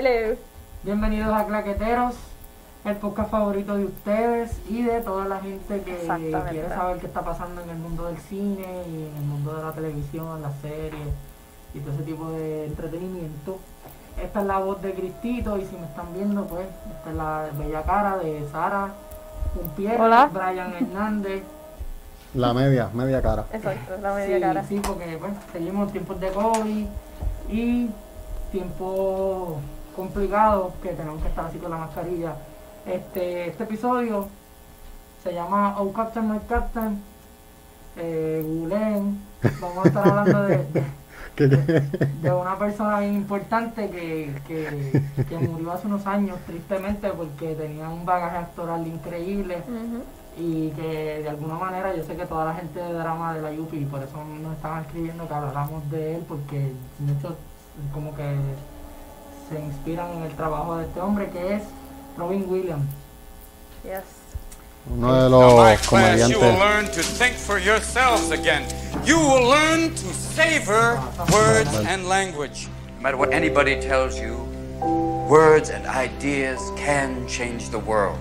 Hello. Bienvenidos a Claqueteros, el podcast favorito de ustedes y de toda la gente que quiere saber qué está pasando en el mundo del cine y en el mundo de la televisión, las series y todo ese tipo de entretenimiento. Esta es la voz de Cristito y si me están viendo, pues esta es la bella cara de Sara Pumpier, Hola. Brian Hernández. La media, media cara. Exacto, la media sí, cara. Sí, porque pues, seguimos tiempos de COVID y tiempos complicados que tenemos que estar así con la mascarilla. Este, este episodio se llama Oh Captain My Captain. Eh, googleen. Vamos a estar hablando de, de- una persona bien importante que, que, que murió hace unos años, tristemente, porque tenía un bagaje actoral increíble y que de alguna manera yo sé que toda la gente de drama de la Yupi, por eso nos estaban escribiendo que habláramos de él, porque muchos como que se inspiran en el trabajo de este hombre que es Robin Williams. Yes. Uno de los class, you will comediantes. learn to think for yourselves again. You will learn to savor words and language. No matter what anybody tells you, words and ideas can change the world.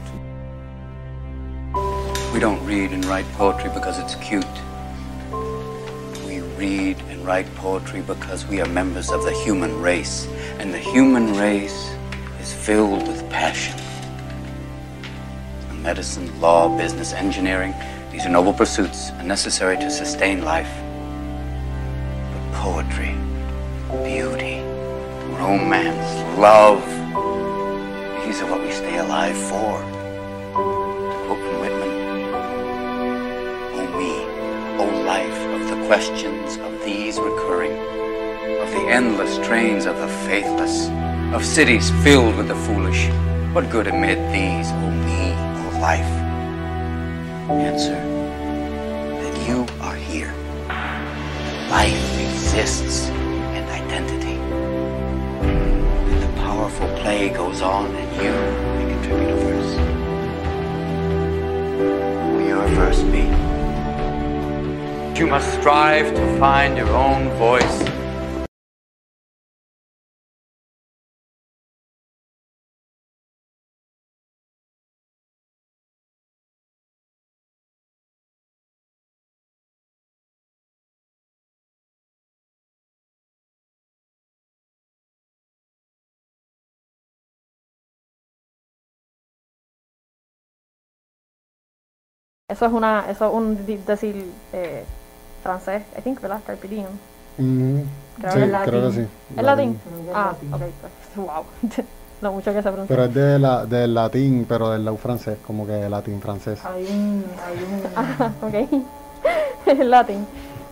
We don't read and write poetry because it's cute. Read and write poetry because we are members of the human race, and the human race is filled with passion. Medicine, law, business, engineering, these are noble pursuits and necessary to sustain life. But poetry, beauty, romance, love. These are what we stay alive for. To quote from Whitman, O me, O life questions of these recurring, of the endless trains of the faithless, of cities filled with the foolish. What good amid these, O me, O life? Answer that you are here. Life exists and identity. And the powerful play goes on, and you may contribute a verse. Will your verse be? You must strive to find your own voice. Eso es una, eso es un decir eh, francés, I think, ¿verdad? Carpe diem. Mm, Creo sí, que es creo que latín. sí. ¿Es latín? Es Ah, latín. ok, pues, wow. Lo mucho que se pronuncia. Pero es de la, del latín, pero del lau francés, como que latín francés. Hay un, hay un ok. El latín.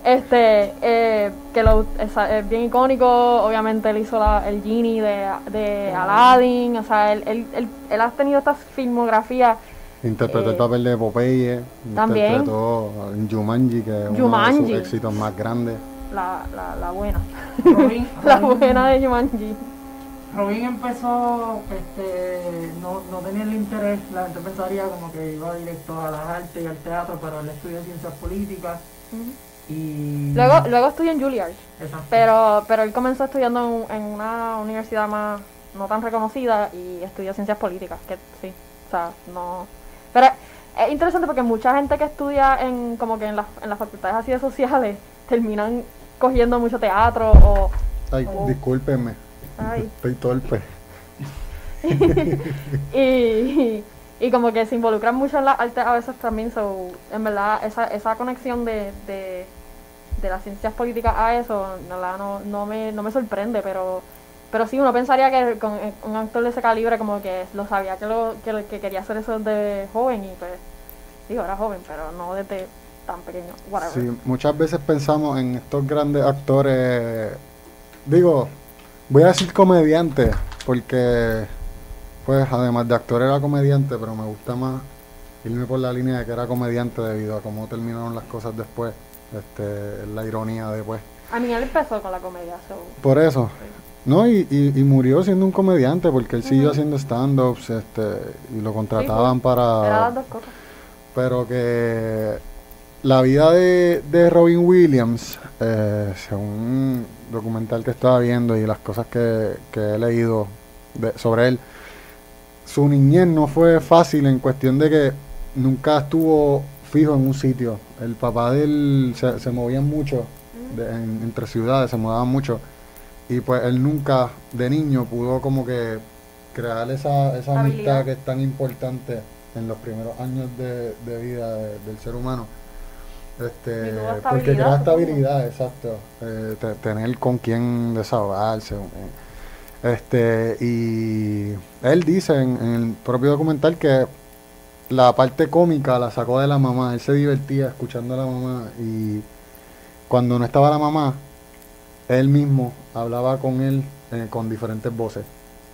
Este, eh, que lo, esa- es bien icónico, obviamente él hizo la- el genie de, de Aladdin, o sea, él, él, él, él ha tenido esta filmografía, Interpretó Eh, el papel de Popeye, también. interpretó en Jumanji, que es uno de Jumanji. sus éxitos más grandes. la, la, la buena, Robin, la Robin- buena de Jumanji. Robin empezó, este, no, no tenía el interés, la gente pensaría como que iba directo a las artes y al teatro, pero él estudió ciencias políticas y... Luego, luego estudió en Juilliard, Exacto. pero, pero él comenzó estudiando en, en una universidad más, no tan reconocida y estudió ciencias políticas, que sí, o sea, no... Pero es interesante porque mucha gente que estudia en como que en las, en las facultades así de sociales terminan cogiendo mucho teatro o... Ay, Oh. discúlpenme, Ay, estoy torpe. y, y como que se involucran mucho en la arte a veces también, so, en verdad esa, esa conexión de, de, de las ciencias políticas a eso, en verdad no, no, me, no me sorprende, pero pero sí uno pensaría que con eh, un actor de ese calibre como que lo sabía que, lo, que, quería hacer eso de joven y pues digo era joven, pero no desde tan pequeño, whatever. Sí, muchas veces pensamos en estos grandes actores, digo, voy a decir comediantes, porque, pues, además de actor era comediante, pero me gusta más irme por la línea de que era comediante debido a cómo terminaron las cosas después. Este, la ironía después. A mí él empezó con la comedia, so. Por eso. No, y, y, y murió siendo un comediante porque él siguió haciendo stand-ups este, y lo contrataban pues, Era para... dos cosas. Pero que la vida de, de Robin Williams, eh, según un documental que estaba viendo y las cosas que, que he leído de- sobre él, su niñez no fue fácil en cuestión de que nunca estuvo fijo en un sitio. El papá de él se, se movía mucho de- en- entre ciudades, se mudaban mucho. Y pues él nunca de niño pudo como que crear esa, esa amistad que es tan importante en los primeros años de, de vida de- del ser humano. Este, porque crea estabilidad, exacto. Eh, te- tener con quién desahogarse. eh. Este, y él dice en, en el propio documental que la parte cómica la sacó de la mamá. Él se divertía escuchando a la mamá y cuando no estaba la mamá, él mismo hablaba con él eh, con diferentes voces.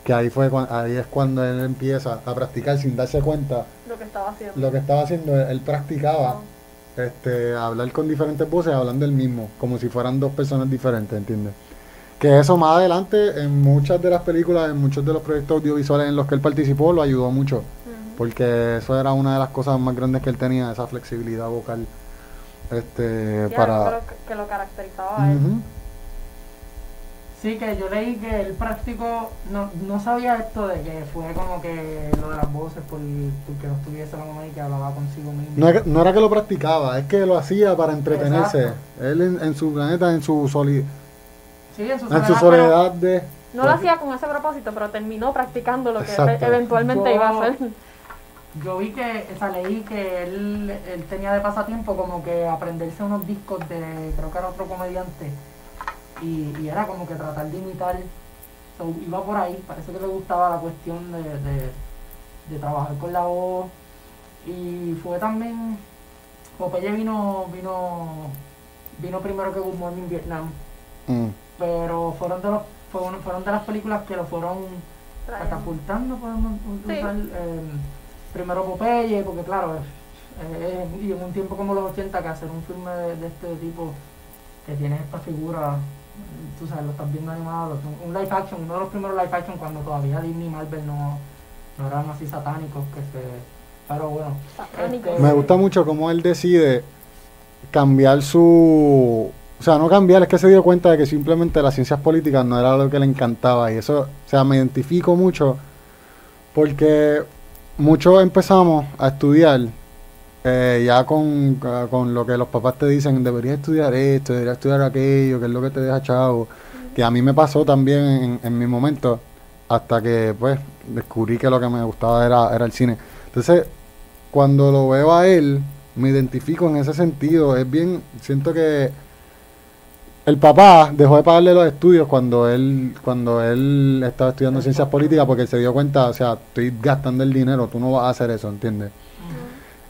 Que ahí fue ahí es cuando él empieza a practicar sin darse cuenta Lo que estaba haciendo. lo que estaba haciendo. Él practicaba este, a hablar con diferentes voces hablando el mismo, como si fueran dos personas diferentes, ¿entiendes? Que eso más adelante en muchas de las películas, en muchos de los proyectos audiovisuales en los que él participó, lo ayudó mucho. Porque eso era una de las cosas más grandes que él tenía, esa flexibilidad vocal. Este, Sí, para... que lo, que lo caracterizaba a él. Sí, que yo leí que él practicó, no, no sabía esto de que fue como que lo de las voces por, porque no estuviese la mamá y que hablaba consigo mismo. No, era- no era que lo practicaba, es que lo hacía para entretenerse. Exacto. Él en, en su planeta, en su, soli- Sí, en su en su soledad, soledad de... No lo hacía con ese propósito, pero terminó practicando lo que Exacto. eventualmente Yo- iba a hacer. Yo vi que, o sea, leí que él, él tenía de pasatiempo como que aprenderse unos discos de, creo que era otro comediante, y, y era como que tratar de imitar, so, iba por ahí, parece que le gustaba la cuestión de, de, de trabajar con la voz, y fue también, Popeye vino, vino, vino primero que Good Morning Vietnam, Mm. pero fueron de los, fueron, fueron de las películas que lo fueron catapultando, podemos Sí. usar eh, primero Popeye, porque claro, eh, eh, y en un tiempo como los 80 que hacer un filme de, de este tipo que tiene esta figura, tú sabes, lo estás viendo animado, un- live action, uno de los primeros live action cuando todavía Disney y Marvel no, no eran así satánicos que se... Pero bueno, este, Me gusta mucho cómo él decide cambiar su... O sea, no cambiar, es que se dio cuenta de que simplemente las ciencias políticas no era lo que le encantaba. Y eso, o sea, me identifico mucho porque muchos empezamos a estudiar eh, ya con, con lo que los papás te dicen, deberías estudiar esto, deberías estudiar aquello, que es lo que te deja chavo. Que a mí me pasó también en, en mi momento, hasta que pues descubrí que lo que me gustaba era, era el cine. Entonces, cuando lo veo a él, me identifico en ese sentido. Es bien, siento que el papá dejó de pagarle los estudios cuando él cuando él estaba estudiando ciencias políticas porque se dio cuenta, o sea, estoy gastando el dinero, tú no vas a hacer eso, ¿entiendes?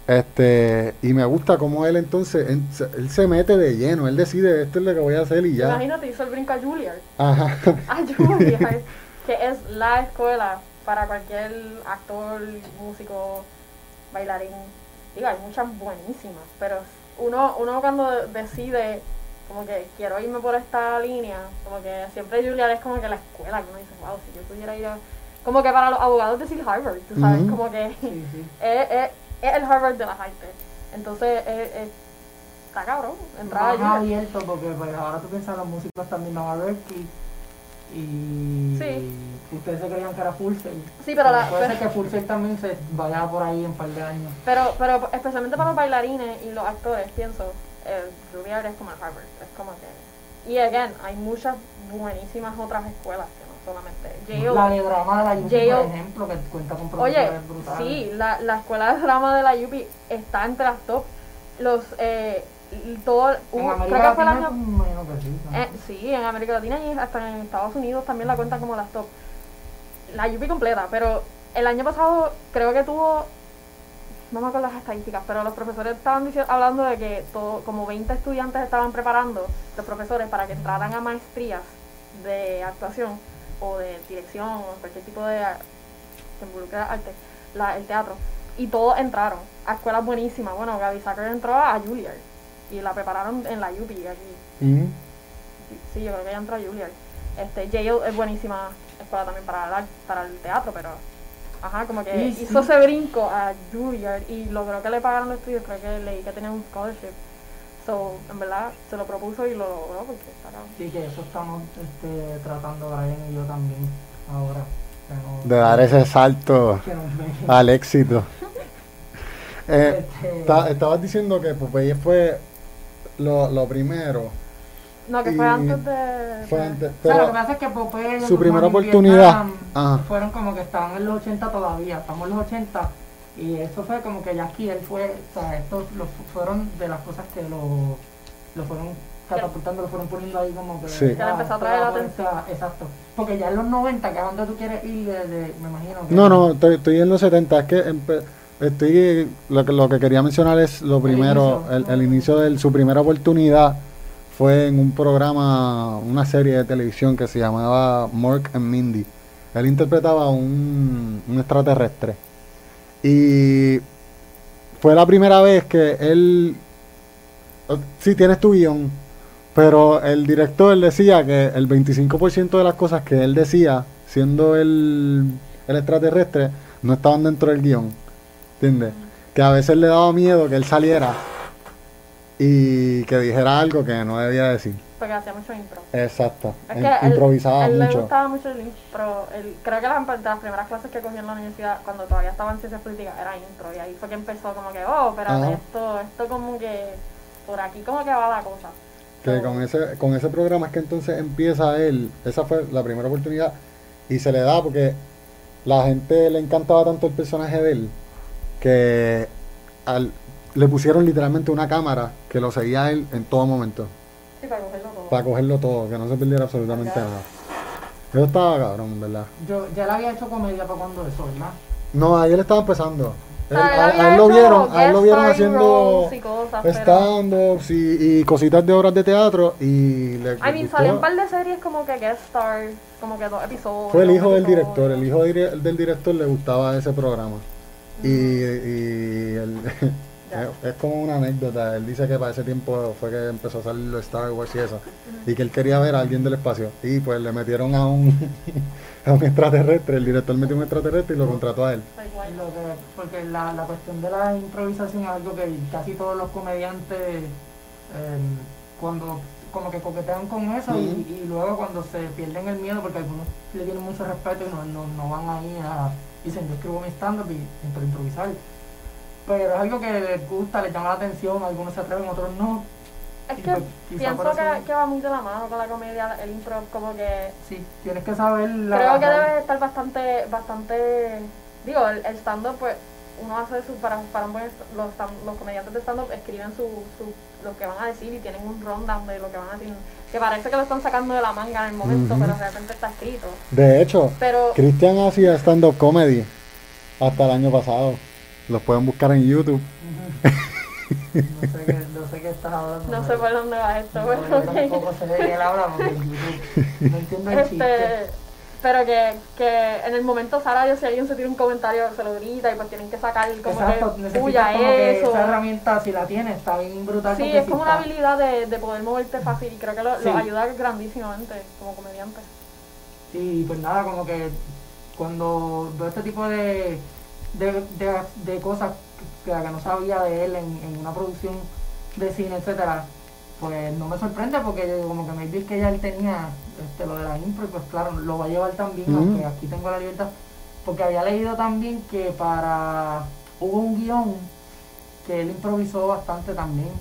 Este, y me gusta cómo él entonces, él, se- él se mete de lleno, él decide, esto es lo que voy a hacer y ya. Imagínate, hizo el brinco a Juilliard. Ajá. A Juilliard, que es la escuela para cualquier actor, músico, bailarín. Digo, hay muchas buenísimas, pero uno, uno cuando decide como que quiero irme por esta línea, como que siempre Juilliard es como que la escuela, que uno dice, wow, si yo pudiera ir a... Como que para los abogados decir Harvard, tú sabes, como que sí, sí. es, es, es el Harvard de las artes. Entonces, es, es- está cabrón, entrar a más Juilliard. abierto porque pues, ahora tú piensas los músicos también van a Berkeley y Sí. ustedes se creían que era Full. Sí, pero la- puede pero- ser que Full también se vaya por ahí en un par de años. Pero, pero especialmente para los bailarines y los actores, pienso, el Juilliard es como el Harvard, es como que... Y again, hay muchas buenísimas otras escuelas La de drama de la UP, Yale- por ejemplo, que cuenta con Oye, profesores brutales. sí, la, la escuela de drama de la UP está entre las top. Los, eh, todo, En América creo que fue el Latina, año... que sí. ¿no? Eh, sí, en América Latina y hasta en Estados Unidos también la cuentan como las top. La UP completa, pero el año pasado creo que tuvo, no me acuerdo las estadísticas, pero los profesores estaban dici- hablando de que todo, como 20 estudiantes estaban preparando, los profesores, para que entraran a maestrías de actuación, o de dirección o cualquier tipo de que involucre arte, la- el teatro. Y todos entraron a escuelas buenísimas. Bueno, Gaby Sacker entró a Juilliard y la prepararon en la UPI aquí. Ujú. Sí, yo creo que ella entró a Juilliard. Este, Yale es buenísima escuela también para el, ar- para el teatro, pero ajá, como que Y sí. hizo ese brinco a Juilliard y logró que le pagaran los estudios, creo que leí que tenía un scholarship. So, en verdad, se lo propuso y lo logró porque está. Sí, que eso estamos este, tratando Brian y yo también ahora. no- De dar ese salto al éxito. Eh, Este, ta- estabas diciendo que Popeye fue lo, lo primero. No, que fue antes de... Fue de- antes, o sea, lo que pero pasa es que Popeye su primera oportunidad, Vietnam fueron como que estaban en los 80 todavía, estamos en los 80 y eso fue como que ya aquí él fue, o sea, estos lo fu- fueron de las cosas que lo, lo fueron catapultando, lo fueron poniendo ahí como que... Sí. Ah, empezó a esto traer la atención. Exacto, porque ya en los 90, que es donde tú quieres ir, de, de- me imagino que... No, no, estoy, estoy en los 70. Es que estoy, lo, que, lo que quería mencionar es lo primero, inicio. el, el inicio de su primera oportunidad fue en un programa, una serie de televisión que se llamaba Mork and Mindy. Él interpretaba un, un extraterrestre. Y fue la primera vez que él, sí tienes tu guion, pero el director decía que el 25% de las cosas que él decía, siendo el, el extraterrestre, no estaban dentro del guion. ¿Entiendes? Que a veces le daba miedo que él saliera y que dijera algo que no debía decir. Porque hacía mucho impro. Exacto. Es Él que él- improvisaba él le mucho. gustaba mucho el impro. Él, creo que las, primeras clases que cogió en la universidad, cuando todavía estaba en ciencias políticas, era impro. Y ahí fue que empezó como que, oh, Ajá. esto, esto como que, por aquí como que va la cosa. Que So, con ese, con ese programa es que entonces empieza él, esa fue la primera oportunidad, y se le da porque la gente le encantaba tanto el personaje de él, que al- le pusieron literalmente una cámara que lo seguía a él en todo momento, Sí, para cogerlo todo. para cogerlo todo, que no se perdiera absolutamente Ya. nada. Eso estaba cabrón, ¿verdad? Yo ya le había hecho comedia para cuando eso, ¿verdad? No, ahí él estaba empezando. Él- a, él lo vieron, a él lo vieron haciendo y stand-ups y, y cositas de obras de teatro y le, I mean, salió un par de series como que guest stars, como que dos episodios. Fue el hijo del director, el hijo del director le gustaba ese programa. Y, y él- Ya. es, es como una anécdota, él dice que para ese tiempo fue que empezó a salir los Star Wars y eso, y que él quería ver a alguien del espacio. Y pues le metieron a un, a un extraterrestre, el director metió un extraterrestre y lo contrató a él. Lo que- porque la, la cuestión de la improvisación es algo que casi todos los comediantes eh, cuando como que coquetean con eso y, luego cuando se pierden el miedo porque algunos le tienen mucho respeto y no, no, no van ahí a dicen yo escribo mi stand-up y entro a improvisar pero es algo que les gusta, les llama la atención, algunos se atreven, otros no Es que pues, pienso eso- que, que va muy de la mano con la comedia, el impro, como que sí, tienes que saber la creo que la- debe estar bastante, bastante, digo, el, el stand-up, pues, uno hace su, para, para un buen, los, stand- los comediantes de stand-up escriben su, su, lo que van a decir y tienen un rundown de lo que van a decir, que parece que lo están sacando de la manga en el momento, Ujú. pero realmente está escrito. De hecho, Pero, Cristian hacía stand-up comedy hasta el año pasado. Los pueden buscar en YouTube. no sé qué, no sé qué estás hablando no sé por dónde va esto, No, pero yo ok. tampoco sé de qué él habla porque en YouTube no entiendo el chiste. Este, pero que, que en el momento Sara, si alguien se tira un comentario, se lo grita y pues tienen que sacar como Exacto, que que esa herramienta, si la tienes, está bien brutal. Sí, es si como una está- habilidad de, de poder moverte fácil y creo que lo, Sí. los ayuda grandísimamente como comediante. Y pues nada, como que cuando veo este tipo de, de, de, de cosas que, que no sabía de él en, en una producción de cine, etcétera, pues no me sorprende porque como que me vi que ya él tenía este, lo de la impro y pues claro, lo va a llevar también, Ujú. aunque aquí tengo la libertad, porque había leído también que para hubo un guion que él improvisó bastante también.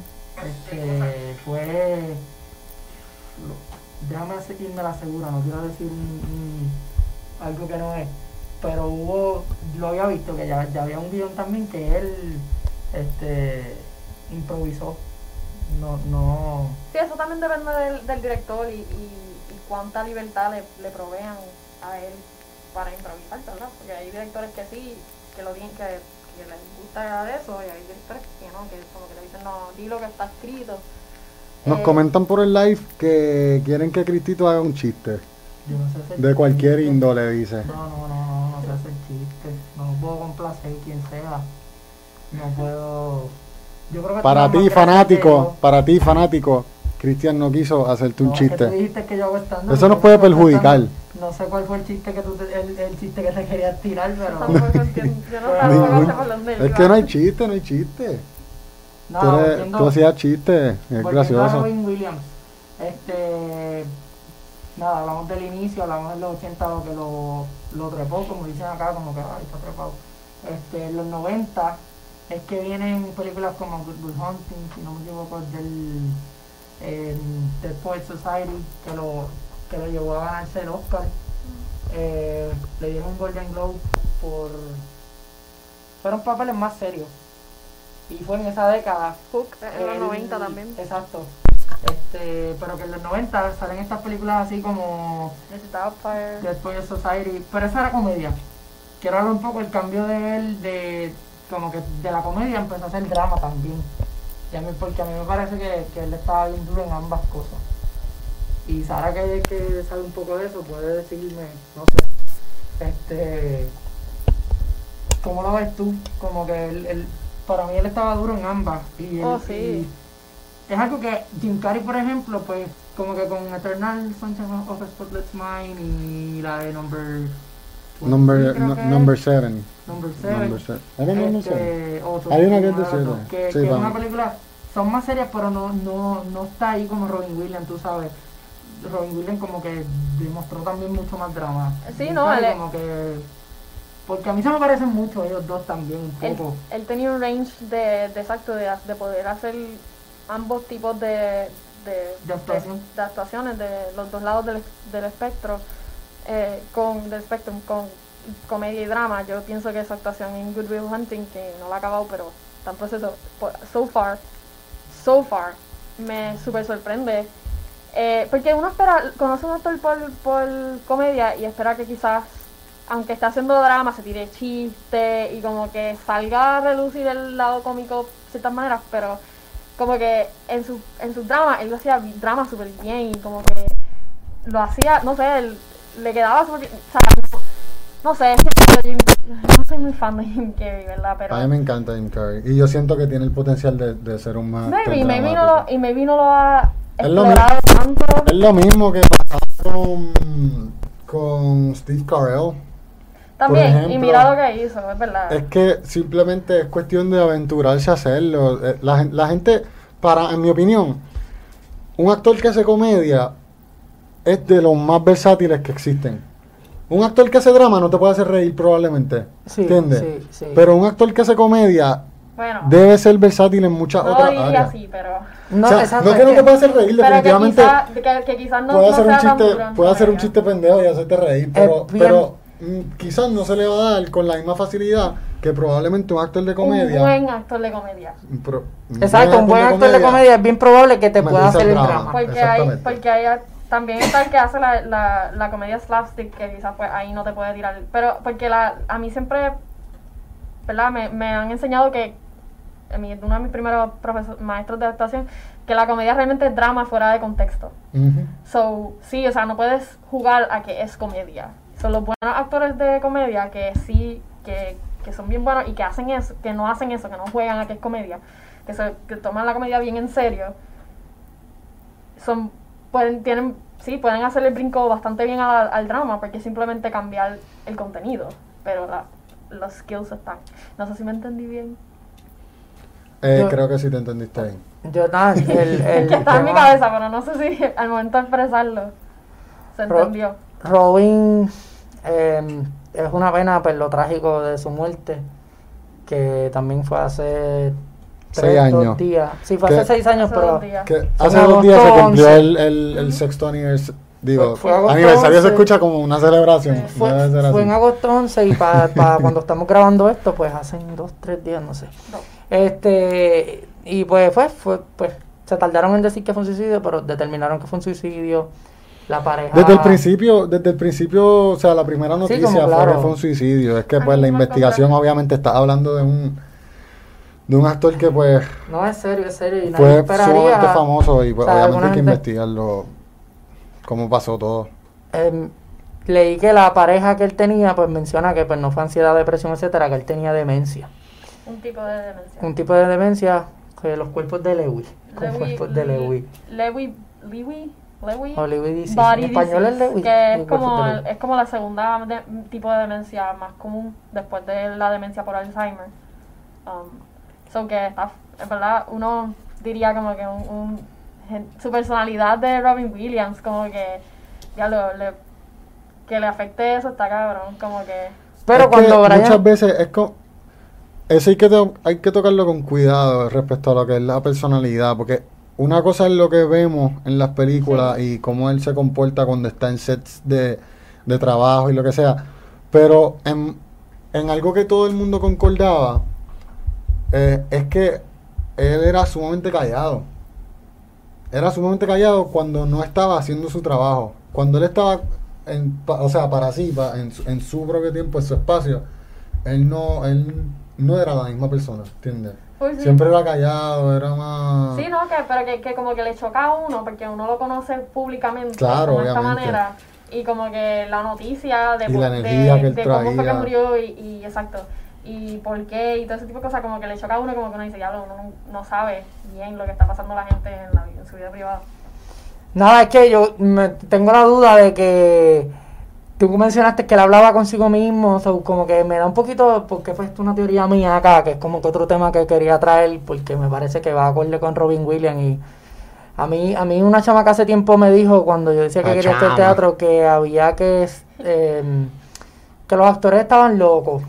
Este fue déjame irme la segura, no quiero decir algo que no es, pero hubo, lo había visto que ya, ya había un guion también que él este improvisó. No, no Sí, eso también depende del, del director y, y, y cuánta libertad le, le provean a él para improvisar, ¿verdad? Porque hay directores que sí, que lo tienen, que, que les gusta de eso, y hay directores que no, que como que le dicen, no, di lo que está escrito. Nos Eh, comentan por el live que quieren que Cristito haga un chiste. Yo no sé hacer De cualquier índole, dice. No, no, no, no, no sé hacer chistes. No puedo complacer quien sea. No puedo. Yo creo que Para ti, fanático, yo. para ti, fanático, Cristian no quiso hacerte un No, es que tú chiste. dijiste que yo hago stand-up, Eso nos puede perjudicar. No sé cuál fue el chiste que tú te- el, el chiste que te querías tirar, pero. Yo no Es que no hay chiste, no hay chiste. No, tú, eres- volviendo- tú hacías chistes, es a gracioso. Robin Williams. Este. Nada, hablamos del inicio, hablamos de los 80, lo que lo, lo trepó, como dicen acá, como que ay, está trepado. Este, en los 90 es que vienen películas como Good Will Hunting, si no me equivoco, del eh, Dead Poets Society, que lo, que lo llevó a ganarse el Oscar. Eh, le dieron un Golden Globe por. Fueron papeles más serios. Y fue en esa década Hook en los el- 90 también. Exacto. Este, pero que en los 90 salen estas películas así como Poets Society, pero esa era comedia. Quiero hablar un poco el cambio de él, de como que de la comedia empezó a hacer drama también. Y a mí, porque a mí me parece que, que él estaba bien duro en ambas cosas. Y Sara que, que sabe un poco de eso puede decirme, no sé, este, ¿cómo lo ves tú? Como que él, él- para mí él estaba duro en ambas. Y él- Oh, sí. y es algo que Jim Carrey, por ejemplo, pues como que con Eternal Sunshine of a Spotless Mind y la de Number Number, creo no- number es, 7. Number Seven. Number seven. ¿Era number seven? Este, o Hay una que es de una las dos, siete. Que, Sí, que es una película, son más serias, pero no, no, no está ahí como Robin Williams, tú sabes. Robin Williams como que demostró también mucho más drama. Sí, Jim no, Carrey él como que... Porque a mí se me parecen mucho ellos dos también, un Él, poco. él tenía un range de, de exacto de, de poder hacer ambos tipos de, de, De actuación. de- actuaciones de los dos lados del, del espectro eh, con del espectro con comedia y drama yo pienso que esa actuación en Good Will Hunting que no la ha acabado pero está en proceso por- so far so far me super sorprende eh, porque uno espera conoce a un actor por, por comedia y espera que quizás aunque esté haciendo drama, se tire chiste y como que salga a relucir el lado cómico de ciertas maneras, pero como que en su, en sus dramas, él lo hacía drama súper bien y como que lo hacía, no sé, él- le quedaba súper bien, o sea, no, no sé, es que yo, no soy muy fan de Jim Carrey, ¿verdad? Pero A mí me encanta Jim Carrey. Y yo siento que tiene el potencial de, de ser un más. maybe, maybe no lo, y maybe no lo ha Es lo tanto. Es lo mismo que pasaba con, con Steve Carell. También, y mira lo que hizo, es verdad. Es que simplemente es cuestión de aventurarse a hacerlo. Eh, La, la gente, para, en mi opinión, un actor que hace comedia es de los más versátiles que existen. Un actor que hace drama no te puede hacer reír probablemente. Sí, ¿Entiendes? sí, sí. Pero un actor que hace comedia bueno, debe ser versátil en muchas no otras diría áreas. así, pero... No, o sea, no es que no te puede hacer reír, Pero que, definitivamente quizá, que, que quizás no, puede no hacer un chiste, puede hacer un chiste pendejo y hacerte reír, pero, bien- pero quizás no se le va a dar con la misma facilidad que probablemente un actor de comedia. Un buen actor de comedia. pro- un Exacto, un buen actor de comedia es bien probable que te pueda hacer el drama. drama. Porque hay, porque hay también está el que hace la, la, la comedia slapstick que quizás pues ahí no te puede tirar. Pero porque la, a mí siempre, ¿verdad? Me, me han enseñado que, a mí, uno de mis primeros maestros de actuación, que la comedia realmente es drama fuera de contexto. So, sí, o sea, no puedes jugar a que es comedia. Son los buenos actores de comedia que sí, que, que son bien buenos y que hacen eso, que no hacen eso, que no juegan a que es comedia, que, se, que toman la comedia bien en serio. Son, pueden, tienen, sí, pueden hacer el brinco bastante bien al, al drama porque es simplemente cambiar el contenido, pero la, los skills están. No sé si me entendí bien. Eh, Yo- creo que sí te entendiste ahí. Yo nada, el, que está en mi cabeza, pero no sé si al momento de expresarlo se Ro- entendió. Robin eh, es una pena por lo trágico de su muerte, que también fue hace Seis tres, dos años. días. Sí, fue hace seis años, Hace pero dos días. Que Fue hace dos días se cumplió 11. el, el, el sexto aniversario. Digo, Fue- aniversario 11. se escucha como una celebración. fue, en agosto 11 y para cuando estamos grabando esto, pues hace dos, tres días, no sé. No. Este, y pues fue, fue, pues, se tardaron en decir que fue un suicidio, pero determinaron que fue un suicidio. La pareja. Desde el principio, desde el principio, o sea, la primera Sí, noticia como fue claro. que fue un suicidio. Es que A pues la investigación obviamente está hablando de un de un actor que pues No, es serio, es serio. Y nadie fue esperaría- sumamente famoso y pues o sea, obviamente hay que gente- investigarlo cómo pasó todo. Em, leí que la pareja que él tenía, pues menciona que pues no fue ansiedad, depresión, etcétera, que él tenía demencia. Un tipo de demencia. Un tipo de demencia que los cuerpos de Lewy. Con Lewy- cuerpos de Lewy. Lewy, Lewy, Lewy. O Lewy disease. Body En español es Lewy. que es como, es como la segunda de- tipo de demencia más común después de la demencia por Alzheimer. Um, so que está, en verdad, uno diría como que un, un- gen- su personalidad de Robin Williams, como que ya lo, le, que le afecte eso está cabrón, como que Pero Es que cuando Brian... Muchas veces es como. Eso hay que, to- hay que tocarlo con cuidado respecto a lo que es la personalidad, porque una cosa es lo que vemos en las películas y cómo él se comporta cuando está en sets de, de trabajo y lo que sea, pero en, en algo que todo el mundo concordaba, eh, es que él era sumamente callado. Era sumamente callado cuando no estaba haciendo su trabajo. Cuando él estaba, en, o sea, para sí, en, su, en su propio tiempo, en su espacio, él no, él no era la misma persona, ¿entiendes? Pues sí. Siempre era callado, era más... Sí, no, que, pero que, que como que le choca a uno, porque uno lo conoce públicamente Claro, de esta obviamente. manera. Y como que la noticia de, Y por- la de- energía que él de cómo fue que murió y, y exacto. Y por qué y todo ese tipo de cosas, como que le choca a uno, como que uno dice, ya uno no, no sabe bien lo que está pasando la gente en, la, en su vida privada. Nada, es que yo me- tengo la duda de que tú mencionaste que él hablaba consigo mismo, so, como que me da un poquito, porque fue esto una teoría mía acá, que es como que otro tema que quería traer, porque me parece que va acorde con Robin Williams y a mí, a mí una chama que hace tiempo me dijo cuando yo decía que La quería hacer teatro que había que eh, que los actores estaban locos.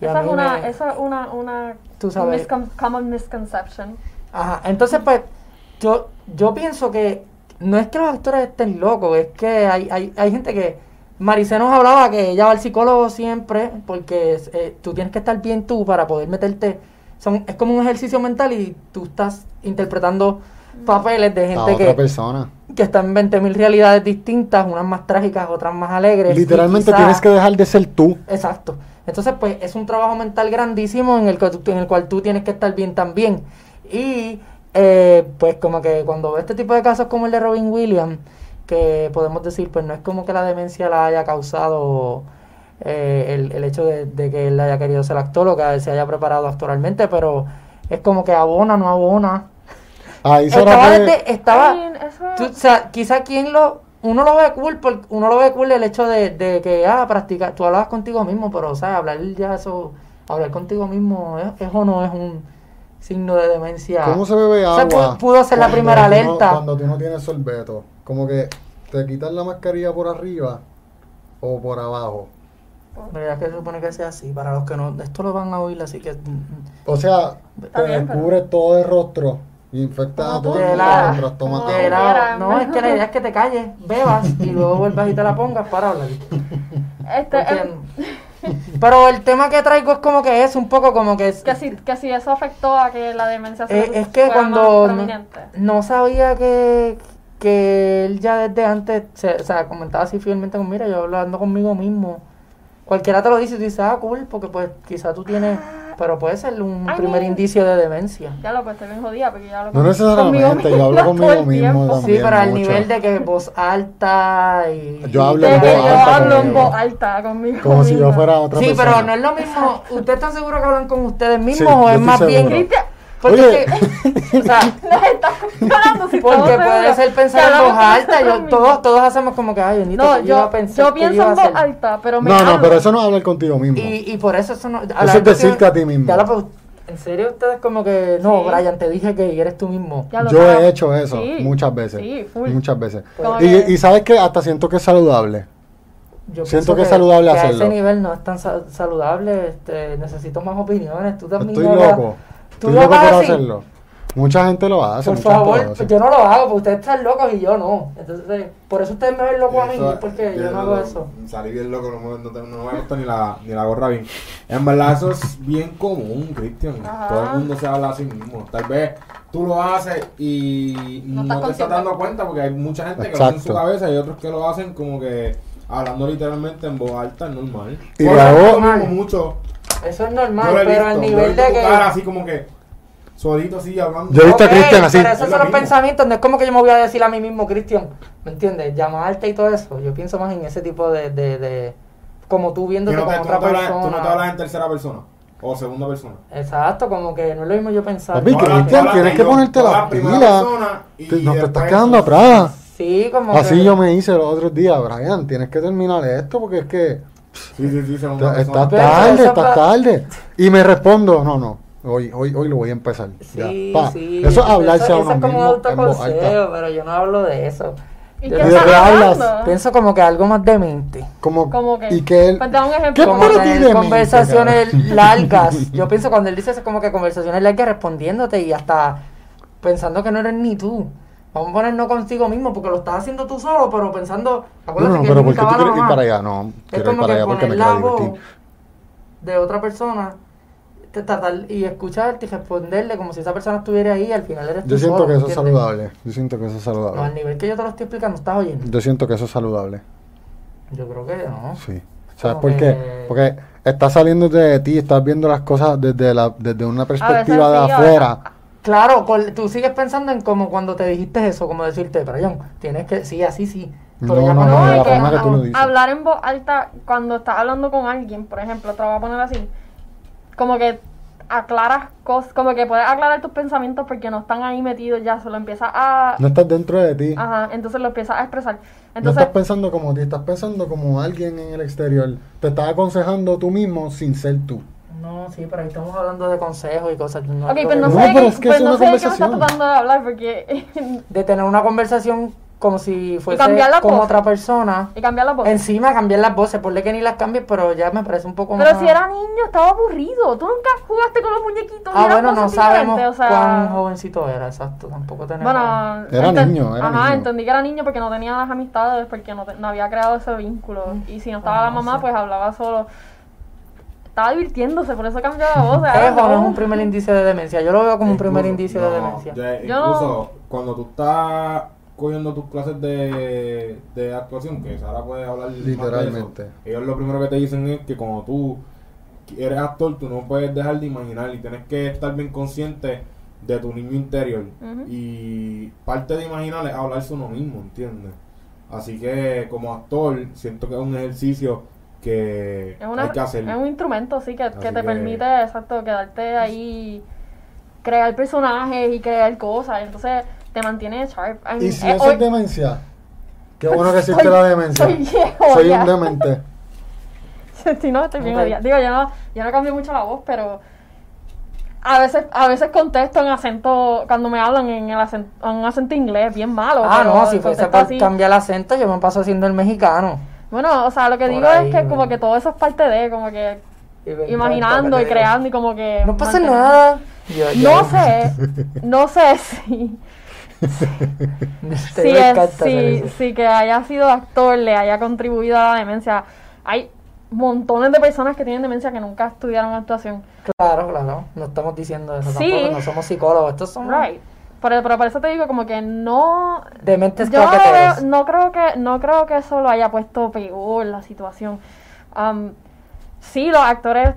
Y a Esa es una, me- esa es una, una Tú sabes. miscon- common misconception. Ajá, entonces pues yo, yo pienso que no es que los actores estén locos, es que hay, hay, hay gente que... Maricé nos hablaba que ella va al psicólogo siempre porque eh, tú tienes que estar bien tú para poder meterte... Son, es como un ejercicio mental y tú estás interpretando papeles de gente otra que, persona. que está en 20.000 realidades distintas, unas más trágicas, otras más alegres. Literalmente quizá- tienes que dejar de ser tú. Exacto. Entonces, pues es un trabajo mental grandísimo en el, cual tú- en el cual tú tienes que estar bien también. Y eh, pues como que cuando veo este tipo de casos como el de Robin Williams, que podemos decir, pues no es como que la demencia la haya causado eh, el, el hecho de, de que él haya querido ser actor o que se haya preparado actoralmente, pero es como que abona, no abona. Ahí Estaba, desde- estaba, I mean, eso- Tú, o sea, quizá quien lo uno lo ve cool porque uno lo ve cool el hecho de, de que ah practicar tú hablabas contigo mismo pero o sea hablar ya eso hablar contigo mismo es, es o no es un signo de demencia ¿Cómo se bebe O sea, agua? pu- pudo ser la cuando primera no- alerta. cuando tú no tienes sorbeto. Como que te quitas la mascarilla por arriba o por abajo. Mira, que se supone que sea así para los que no esto lo van a oír así que O sea, te bien, pero- cubre todo el rostro y infecta a todo el mundo quieras. mientras no es que la idea es que te calles bebas y luego vuelvas y te la pongas para hablar este, Porque- em, pero el tema que traigo es como que es un poco como que es que, si, que si eso afectó a que la demencia se Eh, es que cuando no sabía que, que él ya desde antes, se, o sea, comentaba así fielmente con, mira, yo hablando conmigo mismo. Cualquiera te lo dice y tú dices, ah, cool, porque pues quizá tú tienes, pero puede ser un primer indicio de demencia. Ya lo pues estoy bien jodida porque ya lo No necesariamente, yo hablo conmigo mismo también. Sí, pero al mucho. nivel de que voz alta y... Yo hablo en que voz yo alta hablo en conmigo. voz alta conmigo. Como si yo fuera otra Sí, persona. pero no es lo mismo. ¿Ustedes están seguros que hablan con ustedes mismos Sí, o yo es estoy más bien... seguro. Cristian, Porque, Oye. es que- o sea, nos estás si Porque puede ser pensar en voz alta. Yo, todos, todos hacemos como que, ay, bendito, No, que iba a yo, pensar yo pienso iba a en voz alta, pero me No, no, pero eso no es hablar contigo mismo. Y, y por eso eso no. Eso es decirte a ti mismo. Ya pero, en serio, ustedes como que. No, Sí. Brian, te dije que eres tú mismo. Yo sabes. he hecho eso Sí, muchas veces. Sí, full. Muchas veces. Y, que- y sabes que hasta siento que es saludable. Yo Siento que es saludable que A hacerlo. ese nivel no es tan sa- saludable. Este, necesito más opiniones. Tú también. Estoy loco. Tú loco por así. hacerlo. Mucha gente lo hace. Por favor, hace. yo no lo hago, porque ustedes están locos y yo no. Entonces, por eso ustedes me ven loco a mí, porque yo no hago eso. Salí bien loco, no me, no, te- no me gusta ni la, ni la gorra bien. En verdad, eso es bien común, Cristian. Todo el mundo se habla a sí mismo. Tal vez tú lo haces y No no, te estás dando cuenta porque hay mucha gente que lo hace en su cabeza y otros que lo hacen como que hablando literalmente en voz alta, es normal. Y Por luego- mucho. Eso es normal, lo he pero visto, al nivel de que. cara así como que solito así hablando. Yo he visto a Cristian así. Pero esos Es son lo los mismo. pensamientos, no es como que yo me voy a decir a mí mismo, Cristian, ¿me entiendes? Llamarte y todo eso. Yo pienso más en ese tipo de. de, de como tú viéndote no te- como tú, no otra te hablas, tú no te persona. hablas en tercera persona o segunda persona. Exacto, como que no es lo mismo yo pensar. Papi, Cristian, tienes que yo, ponerte persona y Te- no te estás quedando atrás. Sí, como Así que- yo me hice los otros días, Brian, tienes que terminar esto porque es que Sí, sí, sí, segunda está. Pero tarde, eso está pa- tarde. Y me respondo, no, no, hoy, hoy, hoy lo voy a empezar. Ya, Sí, pa. sí. Eso es hablarse eso, a eso uno es como mismo autoconsejo, pero yo no hablo de eso. ¿Y Yo qué ¿De qué hablas? Pienso como que algo más de mente. Como, Como que- y que él, Pues da un ejemplo. ¿Qué como para ti tener de mí? conversaciones largas. Yo pienso cuando él dice eso, como que conversaciones largas respondiéndote y hasta pensando que no eres ni tú. Vamos a poner no contigo mismo porque lo estás haciendo tú solo, pero pensando. no, acuérdate no, que pero él ¿por qué tú quieres ir para allá? No, quiero ir para allá porque me quiero voz divertir. de otra persona te- tratar y escucharte y responderle como si esa persona estuviera ahí y al final eres tú Yo siento solo, que eso es saludable. Yo siento que eso es No, al saludable. nivel que yo te lo estoy explicando, ¿estás oyendo? Yo siento que eso es saludable. Yo creo que no. Sí. ¿Sabes Como por qué? que- Porque estás saliendo de ti, estás viendo las cosas desde, la, desde una perspectiva de afuera. Claro, tú sigues pensando en como cuando te dijiste eso, como decirte, pero John, tienes que, sí, así sí. Pero No, ya no, no, No, la que forma que tú lo hab- dices. hablar en voz alta cuando estás hablando con alguien, por ejemplo, te lo voy a poner así, como que aclaras cosas, como que puedes aclarar tus pensamientos porque no están ahí metidos ya, solo empiezas a... No estás dentro de ti. Ajá, entonces lo empiezas a expresar. no Entonces, estás pensando como ti, estás pensando como alguien en el exterior. Te estás aconsejando tú mismo sin ser tú. No, sí, pero ahí estamos hablando de consejos y cosas. no ok, pero no No, sé, pero qué- es que pues es no sé de qué me estás tratando de hablar porque... De tener una conversación como si fuese con voz. otra persona. y cambiar la voz. Encima cambiar las voces, ponle que ni las cambies, pero ya me parece un poco Pero más... si era niño, estaba aburrido. Tú nunca jugaste con los muñequitos. Ah, bueno, no cosas sabemos o sea... cuán jovencito era, exacto, tampoco tenemos... Bueno, Era enten- niño, era Ajá, niño. entendí que era niño porque no tenía las amistades, porque no, te- no había creado ese vínculo. Y si no estaba Ah, la mamá, pues hablaba solo. Estaba divirtiéndose, por eso cambió la voz. Es un primer indicio de demencia. Yo lo veo como un primer Incluso- indicio de demencia. ya- Yo incluso cuando tú estás cogiendo tus clases de, de actuación, que Sara puede hablar más de Literalmente. eso, ellos lo primero que te dicen es que cuando tú eres actor, tú no puedes dejar de imaginar y tienes que estar bien consciente de tu niño interior. Ujú. Y parte de imaginar es hablarse uno mismo, ¿entiendes? Así que como actor, siento que es un ejercicio que Es, una- hay que hacer. es un instrumento, sí, que, que te que- permite, exacto, quedarte ahí, crear personajes y crear cosas. Entonces te mantiene sharp. I mean, Y si eh, eso hoy- es demencia, qué bueno que existe Soy- la demencia. soy viejo Soy ya. un demente. Sí, no, estoy bien Ok. odiada. Digo, yo no, yo no cambio mucho la voz, pero a veces, a veces contesto en acento, cuando me hablan en el acento, en un acento inglés, bien malo. Ah, pero no, si fuese por así. cambiar el acento, yo me paso haciendo el mexicano. Bueno, o sea, lo que Por digo ahí, es que como que todo eso es parte de, como que Y imaginando y creando y como que... No pasa mantener- nada. Yo- yo- No sé, no sé si, si, es, si que haya sido actor le haya contribuido a la demencia. Hay montones de personas que tienen demencia que nunca estudiaron actuación. Claro, claro. No estamos diciendo eso Sí. tampoco. No somos psicólogos. Estos son Right. Pero, pero por eso te digo como que no dementes yo no, claqueteros. veo- no creo que no creo que eso lo haya puesto peor la situación. Um, sí, los actores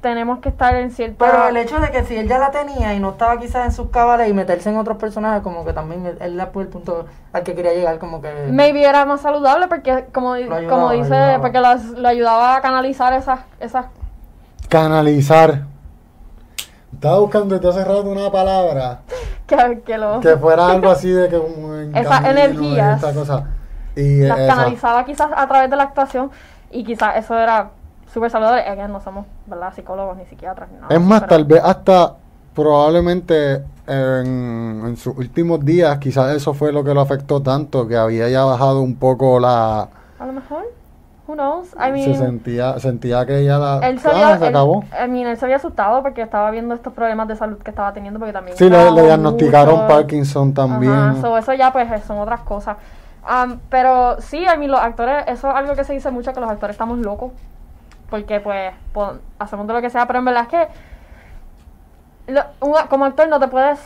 tenemos que estar en cierta Pero el hecho de que si él ya la tenía y no estaba quizás en sus cabales y meterse en otros personajes, como que también él, él era el punto al que quería llegar, como que... maybe era más saludable porque como, ayudaba, como dice ayudaba. porque lo, lo ayudaba a canalizar esas esas Canalizar. Estaba buscando desde hace rato una palabra que, que lo que fuera algo así de que en Esas energías. esta cosa. Y las esa. canalizaba quizás a través de la actuación y quizás eso era súper saludable. Again, no somos ¿verdad? psicólogos ni psiquiatras ni nada. Es más, pero- tal vez hasta probablemente en, en sus últimos días, quizás eso fue lo que lo afectó tanto, que había ya bajado un poco la... A lo mejor. Who knows? I se sentía, sentía que ya la... él se, Ah, se él- acabó. I mean, él se había asustado porque estaba viendo estos problemas de salud que estaba teniendo porque también Sí, le, diagnosticaron mucho. Parkinson también. Ajá, so eso ya pues son otras cosas. Um, pero sí, I mean, los actores, eso es algo que se dice mucho, que los actores estamos locos. Porque pues pon- hacemos de lo que sea, pero en verdad es que lo- como actor no te puedes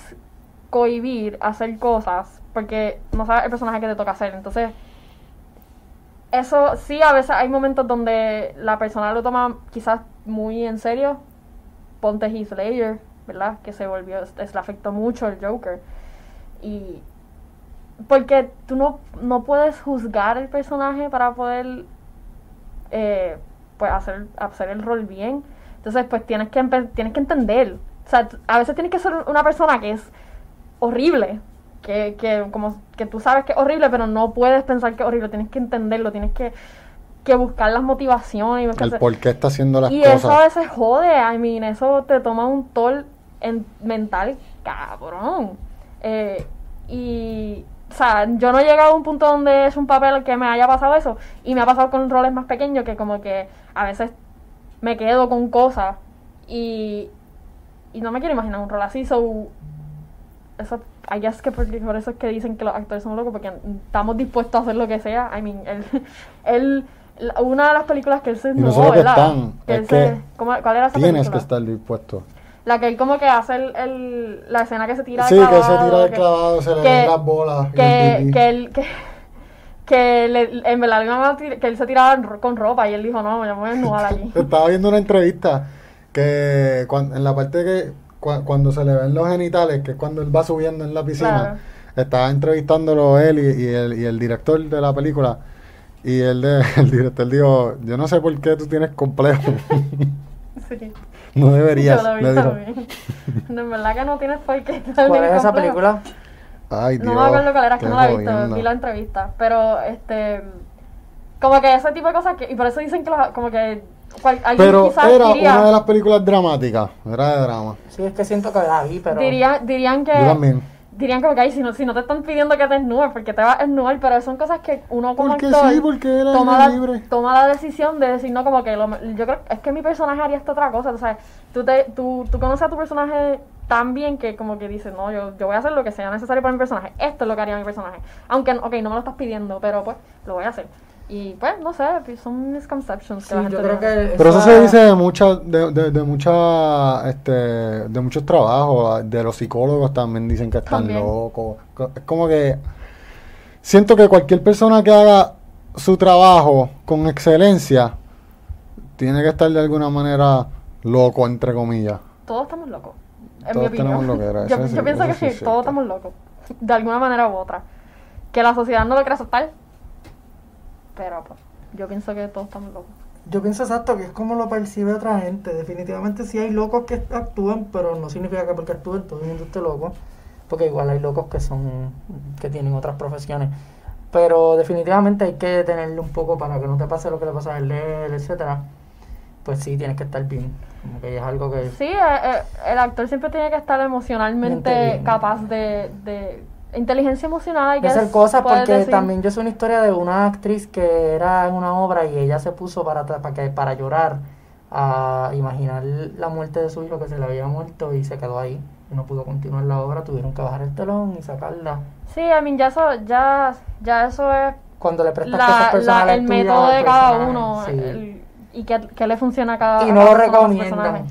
cohibir hacer cosas porque no sabes el personaje que te toca hacer. Entonces, eso sí, a veces hay momentos donde la persona lo toma quizás muy en serio. Ponte Heath Ledger, ¿verdad? Que se volvió, es, le afectó mucho el Joker. Y porque tú no, no puedes juzgar el personaje para poder eh, pues hacer, hacer el rol bien. Entonces, pues tienes que, tienes que entender. O sea, a veces tienes que ser una persona que es horrible. Que, que, como, que tú sabes que es horrible, pero no puedes pensar que es horrible. Tienes que entenderlo, tienes que, que buscar las motivaciones. y buscar- El por qué está haciendo las y eso a cosas. veces jode, I mean, eso te toma un toll en, mental cabrón. Eh, y, o sea, yo no he llegado a un punto donde es un papel que me haya pasado eso. Y me ha pasado con roles más pequeños que como que a veces me quedo con cosas y, y no me quiero imaginar un rol así. So, eso, I guess que por, por eso es que dicen que los actores son locos, porque estamos dispuestos a hacer lo que sea. I mean, él, él una de las películas que él se Y no solo que Que es él que se- ¿cómo- ¿Cuál era esa Tienes película? que estar dispuesto. La que él como que hace el, el- la escena que se tira Sí, de que se clavado, tira que- clavado, se le que- ven las bolas. que, que él que, que le- en verdad que él se tiraba con ropa y él dijo no me voy a desnudar allí Estaba viendo una entrevista que cuan- en la parte que cua- cuando se le ven los genitales, que es cuando él va subiendo en la piscina, Claro. estaba entrevistándolo él y, y el, y el director de la película. Y él de- el director dijo, yo no sé por qué tú tienes complejo. sí no deberías. yo lo le dijo. también No, en verdad que no tienes por qué ¿Cuál es esa película? Ay, Dios. no me acuerdo cuál era es que no la he visto vi la entrevista pero este como que ese tipo de cosas que y por eso dicen que los, como que cual- alguien Pero quizás era diría una de las películas dramáticas, era de drama. Sí, es que siento que la vi, pero... diría- dirían que Yo también. dirían como que "Ay, si no, si no te están pidiendo que te desnudes porque te vas a desnudar pero son cosas que uno como Porque actor sí, porque era toma la, libre. toma la decisión de decir no como que lo- yo creo es que mi personaje haría esta otra cosa o sea tú te tú, tú conoces a tu personaje tan bien que como que dices no yo, yo voy a hacer lo que sea necesario para mi personaje esto es lo que haría mi personaje aunque ok no me lo estás pidiendo pero pues lo voy a hacer y pues no sé son misconceptions que Sí, la gente yo creo tiene. que... Pero eso se dice de muchas, de, de, de mucha, este, de muchos trabajos, de los psicólogos también dicen que están También. locos. Co- Es como que siento que cualquier persona que haga su trabajo con excelencia tiene que estar de alguna manera loco, entre comillas. todos estamos locos en Todos mi opinión tenemos loquera, yo, sí, yo pienso que sí todos estamos locos de alguna manera u otra que la sociedad no lo quiere aceptar pero pues yo pienso que todos estamos locos Yo pienso exacto que es como lo percibe otra gente. Definitivamente sí hay locos que actúan, pero no significa que porque actúen todo el mundo esté loco. Porque igual hay locos que son, que tienen otras profesiones. Pero definitivamente hay que tenerle un poco para que no te pase lo que le pasa a él, etcétera. Pues sí, tienes que estar bien. Como que es algo que... Sí, eh, eh, el actor siempre tiene que estar emocionalmente capaz de, de inteligencia emocional. I de hacer cosas porque decir. también yo sé una historia de una actriz que era en una obra y ella se puso para, para, que, para llorar a imaginar la muerte de su hijo que se le había muerto y se quedó ahí y no pudo continuar la obra tuvieron que bajar el telón y sacarla Sí, I mean, ya eso, ya, ya eso es cuando le prestas la- cosas la- personales el tuyas método de cada uno sí. el- y que, que le funciona a cada y a no lo a recomiendan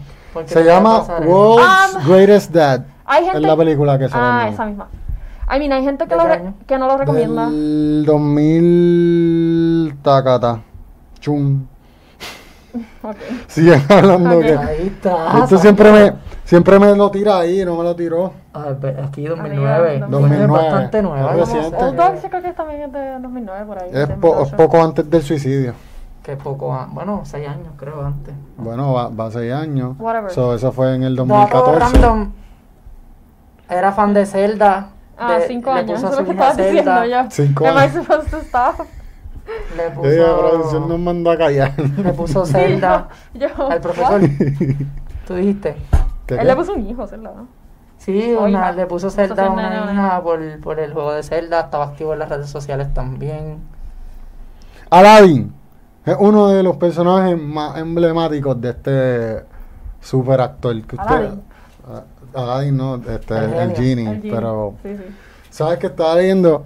Se a llama. World's Ah, Greatest Dad. Hay gente, Es la película que se Ah, esa misma. I mean, hay gente que, ¿De lo re- que no lo recomienda. Del 2000 tacata. Chum. Ok. Siguen hablando Ok. que ahí está esto siempre me siempre me lo tira ahí, no me lo tiró. Ah, aquí Amiga, 2009 2009. es bastante nueva Es reciente. Old Dogs creo que también es de 2009 por ahí. Es, po- 2008. es poco antes del suicidio. que poco an- bueno 6 años creo antes Bueno, va, va a seis años. Whatever. So, eso fue en el Dato 2014. random. Era fan de Zelda. Ah, de- cinco años. Eso es lo que hija estabas diciendo Zelda. yo. Cinco Am I años. supposed to stop? Le puso, Ella, la producción nos mandó a callar. le puso Sí, Zelda yo, yo- al profesor. Tú dijiste. ¿Qué, Él qué? le puso un hijo, ¿verdad? Sí, una- le puso Zelda a una hija por, por el juego de Zelda. Estaba activo en las redes sociales también. Aladdin es uno de los personajes más emblemáticos de este super actor. Que usted- Aladdin. Aladdin no, este, El el, genio. genie, El Genie. pero Sí, sí. sabes que estaba leyendo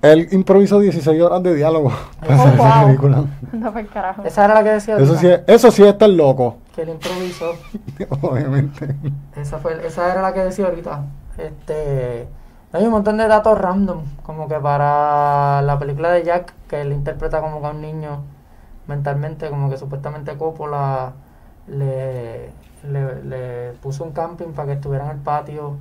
él improvisó 16 horas de diálogo para Oh, hacer esa wow. película. No, por carajo. Esa era la que decía Eso ahorita, sí, es, eso sí es estar loco, que él improvisó. obviamente. Esa fue, esa era la que decía ahorita. Este, hay un montón de datos random, como que para la película de Jack, que él interpreta como que a un niño mentalmente, como que supuestamente Coppola le, le, le puso un camping para que estuviera en el patio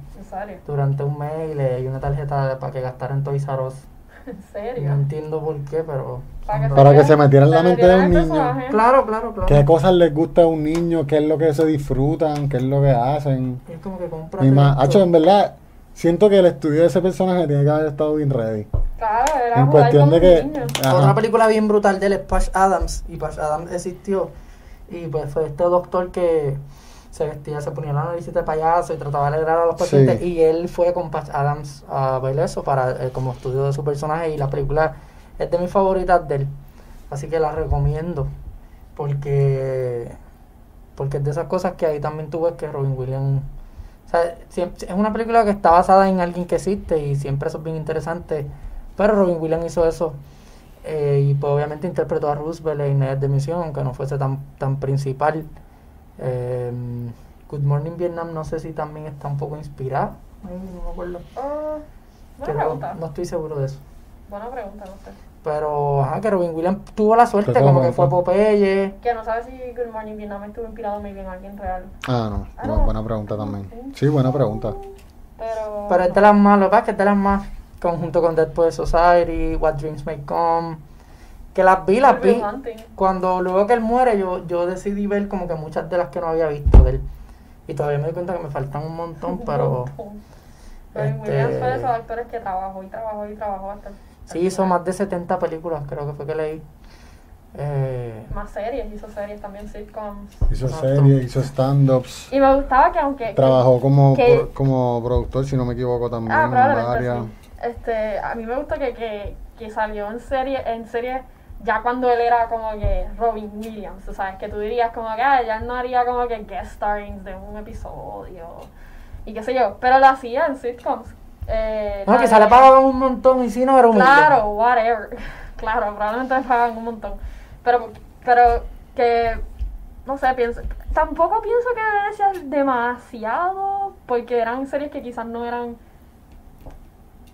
durante un mes y le di una tarjeta para que gastara en Toys R Us. ¿En No serio? entiendo por qué, pero... Para que Para que se metiera en la mente de un niño. personaje. Claro, claro, claro. ¿Qué cosas les gusta a un niño? ¿Qué es lo que se disfrutan? ¿Qué es lo que hacen? Es como que compra Mi ma- Hacho, en verdad, siento que el estudio de ese personaje tiene que haber estado bien ready. Claro, era En cuestión de que... Otra película bien brutal de él es Patch Adams. Y Patch Adams existió. Y pues fue este doctor que se vestía, se ponía la nariz de payaso y trataba de alegrar a los pacientes. Sí. Y él fue con Patch Adams a ver eso para, eh, como estudio de su personaje. Y la película es de mis favoritas de él. Así que la recomiendo. Porque, porque es de esas cosas que ahí también tú ves que Robin Williams. O sea, siempre- es una película que está basada en alguien que existe y siempre eso es bien interesante. Pero Robin Williams hizo eso. eh, y pues obviamente interpretó a Roosevelt en Ned de Misión, aunque no fuese tan, tan principal. Eh, Good Morning Vietnam, no sé si también está un poco inspirada. No me acuerdo. Ah, buena Pero pregunta. no estoy seguro de eso. Buena pregunta, no sé. Pero, ajá, que Robin Williams tuvo la suerte, Pero como que fue. Popeye. Que no sabes si Good Morning Vietnam estuvo inspirado maybe en alguien real. Ah, no. Ah, no, no. Buena pregunta también. Sí, buena pregunta. Pero. Pero es de las más, lo que pasa es que es de las más, conjunto con Dead Poets Society, What Dreams May Come. Que las vi, las vi. Cuando luego que él muere, yo, yo decidí ver como que muchas de las que no había visto de él. Y todavía me doy cuenta que me faltan un montón, pero este- Williams fue de esos actores que trabajó y trabajó y trabajó hasta. sí hizo más de 70 películas, creo que fue que leí. Eh, Más series, hizo series también, sitcoms. Hizo series, hizo stand-ups. Y me gustaba que aunque... Trabajó como, que- por- como productor, si no me equivoco, también. Ah, en varias. sí. Este, a mí me gusta que, que, que salió en serie, en serie ya cuando él era como que Robin Williams, tú sabes, que tú dirías como que ah, ya no haría como que guest starring de un episodio y qué sé yo, pero lo hacía en sitcoms. Eh, no, la quizá de- le pagaban un montón y si no era humilde. Claro, whatever. Claro, probablemente le pagan un montón. Pero, pero que, no sé, pienso, tampoco pienso que debe ser demasiado, porque eran series que quizás no eran,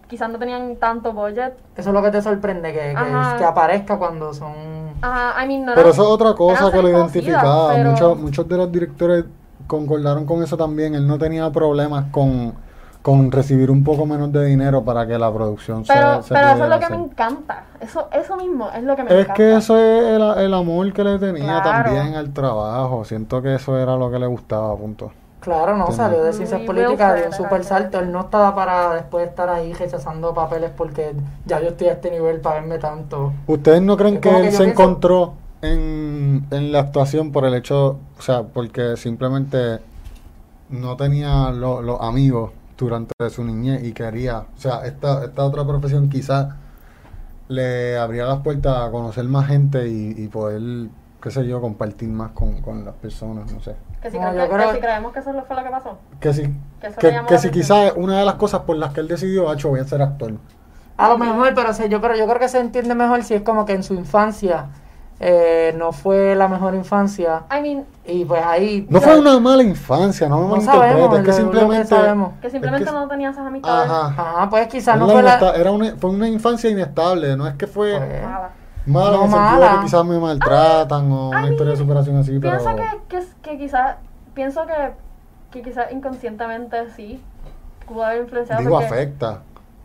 quizás no tenían tanto budget. Eso es lo que te sorprende, que, que, aparezca cuando son... Ajá, I mean, no Pero eso es otra cosa que lo identificaba. pero- Muchos, muchos de los directores concordaron con eso también. Él no tenía problemas con, con recibir un poco menos de dinero para que la producción Pero, se, se pero eso es lo que me encanta. Eso, eso mismo es lo que me Es encanta. que eso es el, el amor que le tenía Claro. también al trabajo. Siento que eso era lo que le gustaba, punto. Claro, no, Entiendo. salió de ciencias Muy políticas de un super salto. Él no estaba para después estar ahí rechazando papeles porque ya yo estoy a este nivel para verme tanto. ¿Ustedes no creen Es que él que se pienso- encontró en, en la actuación por el hecho, o sea, porque simplemente no tenía lo- los amigos durante su niñez y quería, o sea, esta, esta otra profesión quizás le abría las puertas a conocer más gente y, y poder, qué sé yo, compartir más con, con las personas, no sé. Que si, No, cre- yo que- creo- que si creemos que eso fue lo que pasó. Que si, Que si quizás una de las cosas por las que él decidió, hacho, voy a ser actor. A lo mejor, pero, o sea, yo, pero yo creo que se entiende mejor si es como que en su infancia eh, no fue la mejor infancia I mean, y pues ahí... No fue una mala infancia, no me No sabemos, es que simplemente... sabemos. que simplemente es que- no tenía esas amistades. Ajá. Ajá, pues quizás no la fue la... era una, fue una infancia inestable, no es que fue Pues, Mala. no en el sentido de que quizás me maltratan o una I historia de mean, superación así, pero Pienso que, que, que quizás, pienso que, que quizás inconscientemente sí pudo haber influenciado. digo porque- afecta,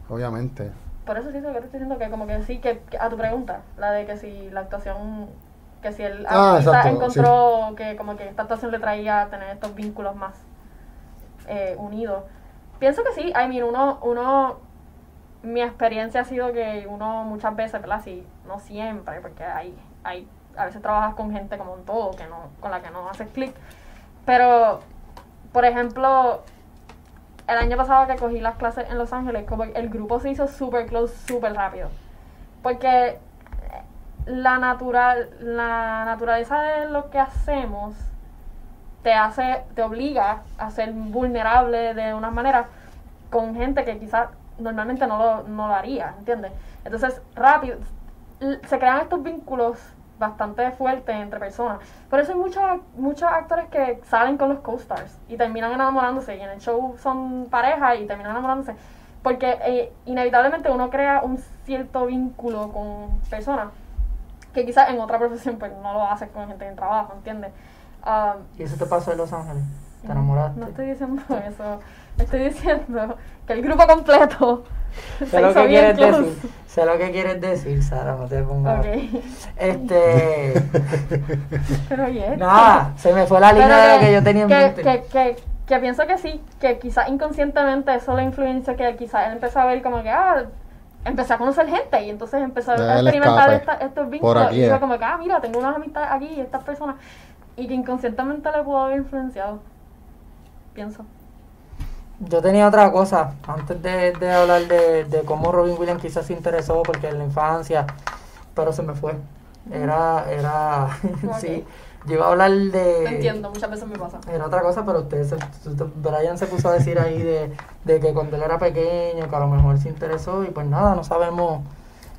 obviamente. Por eso sí, lo que te estoy diciendo que como que sí, que, que a tu pregunta, la de que si la actuación, que si él Ah, exacto, encontró que como que esta actuación le traía a tener estos vínculos más eh, unidos. Pienso que sí, I mean, uno, uno, mi experiencia ha sido que uno muchas veces, ¿verdad? Sí, no siempre, porque hay, hay, a veces trabajas con gente como en todo, que no, con la que no haces clic. Pero, por ejemplo, el año pasado que cogí las clases en Los Ángeles, como el grupo se hizo super close, super rápido. Porque la natural, la naturaleza de lo que hacemos te hace, te obliga a ser vulnerable de una manera con gente que quizás normalmente no lo, no lo haría, ¿entiendes? Entonces, rápido, se crean estos vínculos bastante fuertes entre personas. Por eso hay muchos muchos actores que salen con los co-stars y terminan enamorándose y en el show son pareja y terminan enamorándose. Porque eh, inevitablemente uno crea un cierto vínculo con personas que quizás en otra profesión pues no lo haces con gente en trabajo, ¿entiendes? Um, ¿Y eso te pasó en Los Ángeles? ¿Te enamoraste? No estoy diciendo eso. Estoy diciendo que el grupo completo se Sé lo que quieres close. decir. Sé lo que quieres decir, Sara, no te pongas. Ok. Este. Pero oye. Nada, se me fue la Pero línea de lo que yo tenía en que, mente. que, que, que pienso que sí, que quizás inconscientemente eso le influencia que quizás él empezó a ver como que, ah, empecé a conocer gente y entonces empezó a experimentar esta- estos Por vínculos aquí y es. como que, ah, mira, tengo unas amistades aquí y estas personas y que inconscientemente le pudo haber influenciado. Pienso. Yo tenía otra cosa, antes de, de hablar de, de cómo Robin Williams quizás se interesó porque en la infancia, pero se me fue. Era, era, sí, yo iba a hablar de... Te entiendo, muchas veces me pasa. Era otra cosa, pero usted, se, usted- Brian se puso a decir ahí de, de que cuando él era pequeño, que a lo mejor se interesó y pues nada, no sabemos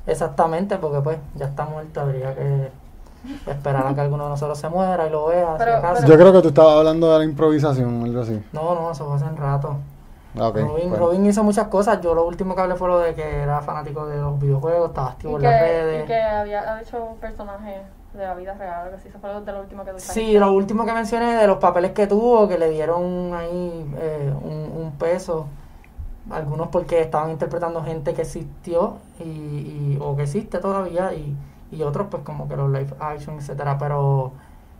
exactamente porque pues ya está muerto, habría que esperar a que alguno de nosotros se muera y lo vea, si Pero- acaso. Yo creo que tú estabas hablando de la improvisación o algo así. No, no, eso fue hace un rato. Ah, Robin, bueno. Robin hizo muchas cosas. Yo lo último que hablé fue lo de que era fanático de los videojuegos, estaba activo en las que, redes. y que había hecho personajes de la vida real, algo así. Eso fue de lo último que Sí, lo último que mencioné de los papeles que tuvo, que le dieron ahí eh, un, un peso. Algunos porque estaban interpretando gente que existió y, y- o que existe todavía y, y otros pues como que los live action, etcétera. Pero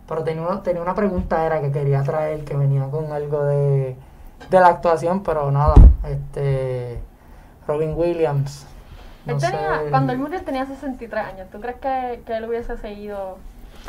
pero tenía una, tenía una pregunta era que quería traer que venía con algo de, de la actuación, pero nada, este Robin Williams. Él no tenía, sé. cuando él murió tenía 63 años. ¿Tú crees que, que él hubiese seguido?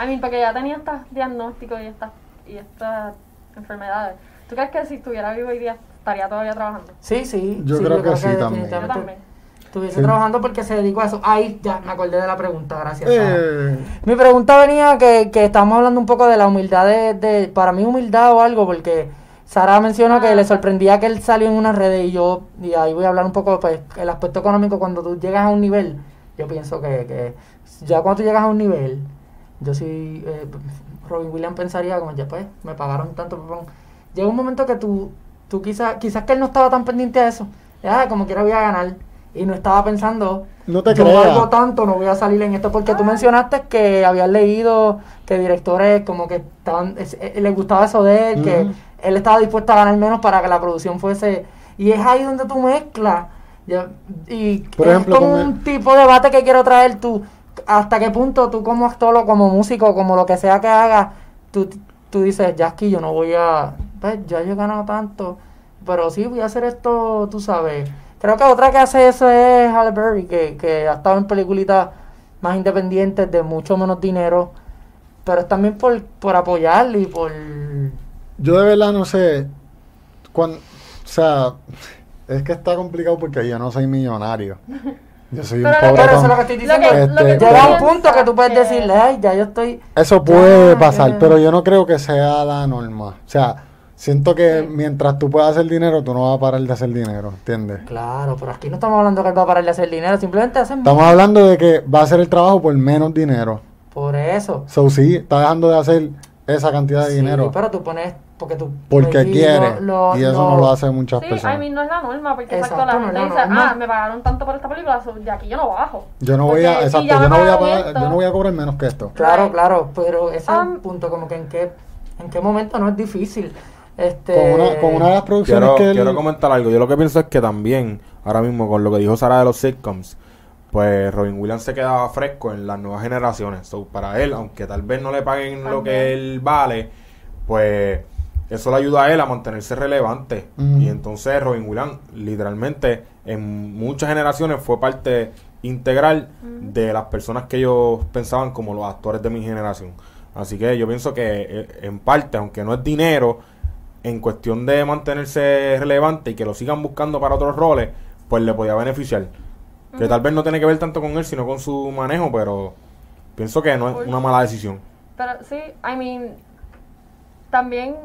I mean, porque ya tenía estos diagnósticos y estas y estas enfermedades. ¿Tú crees que si estuviera vivo hoy día estaría todavía trabajando? Sí, sí. Yo sí, creo que sí también. Yo también. Estuviese Sí. trabajando porque se dedicó a eso. Ay, ya me acordé de la pregunta, gracias. Eh, Mi pregunta venía que, que estamos hablando un poco de la humildad de, de- para mí humildad o algo, porque Sara mencionó que le sorprendía que él salió en una red y yo, y ahí voy a hablar un poco, pues, el aspecto económico, cuando tú llegas a un nivel, yo pienso que, que ya cuando tú llegas a un nivel, yo sí, eh, Robin Williams pensaría como, ya pues, me pagaron tanto, pum. llega un momento que tú, tú quizás, quizás que él no estaba tan pendiente a eso, ya, como quiera voy a ganar, y no estaba pensando, No te yo valgo tanto, no voy a salir en esto, porque tú mencionaste que habías leído que directores como que estaban, es- eh, les gustaba eso de él, que. Él estaba dispuesto a ganar menos para que la producción fuese, y es ahí donde tú mezclas, y Por es como el- un tipo de debate que quiero traer tú, hasta qué punto tú como actor o como músico, como lo que sea que hagas, tú, tú dices, ya aquí yo no voy a, pues ya yo he ganado tanto, pero sí voy a hacer esto, tú sabes. Creo que otra que hace eso es Halle Berry, que, que ha estado en peliculitas más independientes de mucho menos dinero, pero es también por, por apoyarle y por... yo de verdad no sé. Cuando, o sea, es que está complicado porque yo no soy millonario. Yo soy un Pero- pobre. Pero eso es lo que estoy diciendo. lo que Este, Llega un punto que tú puedes decirle, ay, ya yo estoy... Eso puede Ya, pasar, pero yo no creo que sea la norma. O sea, siento que Sí. mientras tú puedas hacer dinero, tú no vas a parar de hacer dinero, ¿entiendes? Claro, pero aquí no estamos hablando que él va a parar de hacer dinero, simplemente hacen... Estamos hablando de que va a hacer el trabajo por menos dinero. Por eso. So, sí, está dejando de hacer esa cantidad de Sí, dinero pero tú pones... Porque tú... porque quiere. lo- lo- y eso lo- no lo hacen muchas Sí, personas. I mean, no es la norma, porque Exacto, exacto, la gente dice, ah, me pagaron tanto por esta película, so, de aquí yo no bajo. yo no voy a, si yo no voy a pagar, esto- yo no voy a cobrar menos que esto. Claro, Right. claro, pero ese es Um, el punto, como que en qué, en qué momento no es difícil. Este, Con una, con una de las producciones Quiero, que él- quiero comentar algo. Yo lo que pienso es que también, ahora mismo, con lo que dijo Sara de los sitcoms, pues Robin Williams se quedaba fresco en las nuevas generaciones. So, para él, aunque tal vez no le paguen lo que él vale, pues eso le ayuda a él a mantenerse relevante. Y entonces Robin Williams, literalmente, en muchas generaciones fue parte integral de las personas que ellos pensaban como los actores de mi generación. Así que yo pienso que eh, en parte, aunque no es dinero, en cuestión de mantenerse relevante y que lo sigan buscando para otros roles, pues le podía beneficiar. Que tal vez no tiene que ver tanto con él, sino con su manejo, pero pienso que no es una mala decisión. Pero sí, I mean, también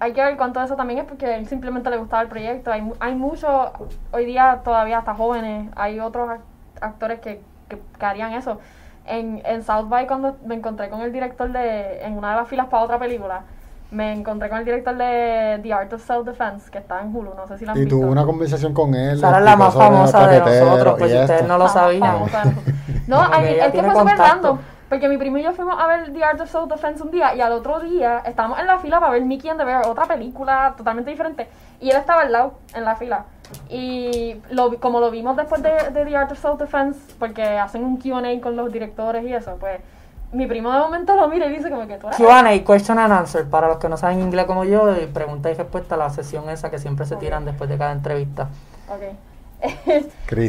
hay que ver cuánto de eso también es porque a él simplemente le gustaba el proyecto. Hay, mu- hay muchos, hoy día todavía hasta jóvenes, hay otros ac- actores que, que, que harían eso. En, en South by cuando me encontré con el director de, en una de las filas para otra película, me encontré con el director de The Art of Self Defense, que está en Hulu, no sé si la han y visto. tuvo una conversación con él. Sara es la más los famosa de nosotros, y pues si ustedes no lo sabían. No, ella es que fue súper random. Porque mi primo y yo fuimos a ver The Art of Self-Defense un día y al otro día estábamos en la fila para ver Mickey and the Bear, otra película totalmente diferente. Y él estaba al lado, en la fila. Y lo, como lo vimos después de, de The Art of Self-Defense, porque hacen un QA con los directores y eso, pues mi primo de momento lo mira y dice como que tú eres... Q&A, question and answer, para los que no saben inglés como yo, y pregunta y respuesta, la sesión esa que siempre se tiran después de cada entrevista. Ok.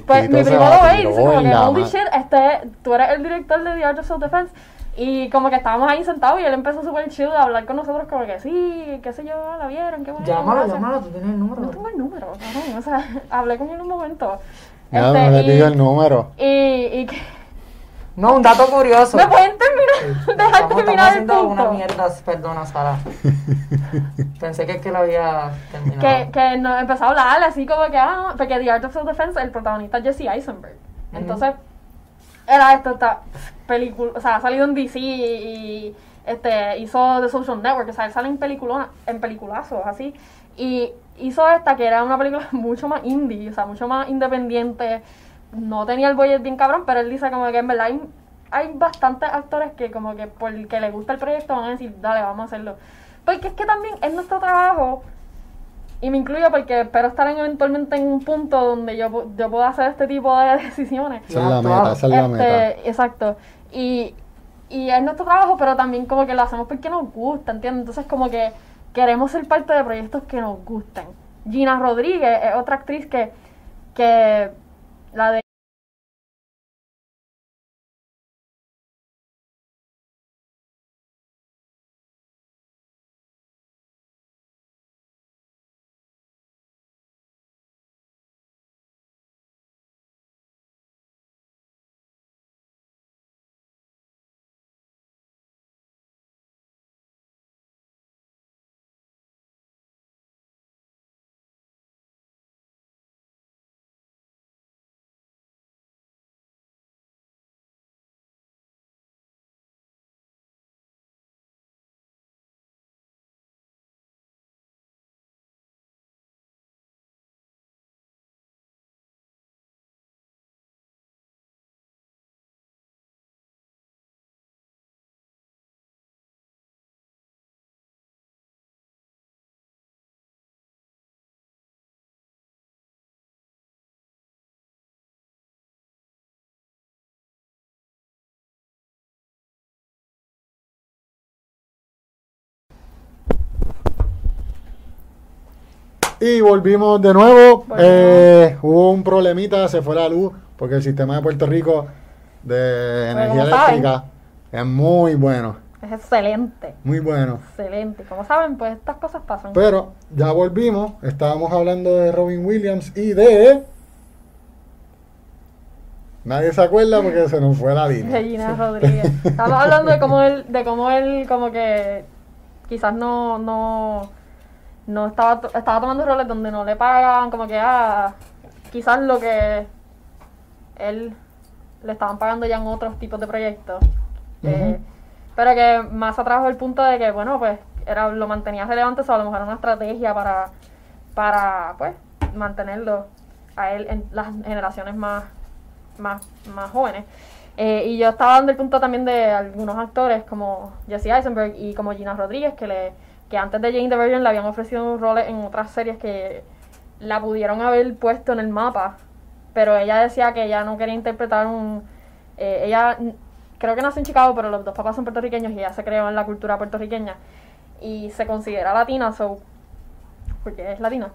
Pues mi se primo lo ve y dice como que, holy shit, este, tú eres el director de The Art of Self-Defense. Y como que estábamos ahí sentados y él empezó súper chill a hablar con nosotros como que sí, qué sé yo, la vieron, qué bueno. Llámalo, gracias". llámalo, tú tienes el número. No tengo el número, cabrón, o sea, hablé con él un momento. Ya Este, no le pidió el número. Y, y que- No, un dato curioso. ¿Me pueden terminar? Dejar Estamos, estamos terminar el haciendo una punto. mierda, perdona, Sara. Pensé que, que lo había terminado. Que, que no, empezó a hablar así como que, ah, porque The Art of Self-Defense, el protagonista es Jesse Eisenberg. Entonces, era esto, esta película, o sea, ha salido en DC y, y, este, hizo The Social Network, o sea, él sale en, en peliculazos, así. Y hizo esta, que era una película mucho más indie, o sea, mucho más independiente. No tenía el budget bien cabrón, pero él dice como que en verdad hay, hay bastantes actores que como que por el que les gusta el proyecto van a decir, dale, vamos a hacerlo. Porque es que también es nuestro trabajo y me incluyo porque espero estar en- eventualmente en un punto donde yo, yo pueda hacer este tipo de decisiones. Esa es la meta, esa es la meta. Este, exacto. Y, y es nuestro trabajo, pero también como que lo hacemos porque nos gusta, ¿entiendes? Entonces como que queremos ser parte de proyectos que nos gusten. Gina Rodríguez es otra actriz que, que la de Y volvimos de nuevo. Eh, hubo un problemita, se fue la luz, porque el sistema de Puerto Rico de energía eléctrica es muy bueno, es excelente, muy bueno. excelente. Como saben, pues estas cosas pasan. Pero ya volvimos, estábamos hablando de Robin Williams y de... Nadie se acuerda porque se nos fue la línea. Regina Rodríguez. Estamos hablando de cómo él, de cómo él como que quizás no, no, no estaba, estaba tomando roles donde no le pagaban, como que ah, quizás lo que él le estaban pagando ya en otros tipos de proyectos. Eh, pero que más atrajo el punto de que, bueno, pues era lo mantenía relevante, o a lo mejor era una estrategia para, para pues, mantenerlo a él en las generaciones más, más, más jóvenes. Eh, y yo estaba dando el punto también de algunos actores como Jesse Eisenberg y como Gina Rodríguez, que, le, que antes de Jane the Virgin le habían ofrecido roles en otras series que la pudieron haber puesto en el mapa, pero ella decía que ella no quería interpretar un... eh, ella creo que nació en Chicago, pero los dos papás son puertorriqueños y ella se creó en la cultura puertorriqueña y se considera latina, so, porque es latina.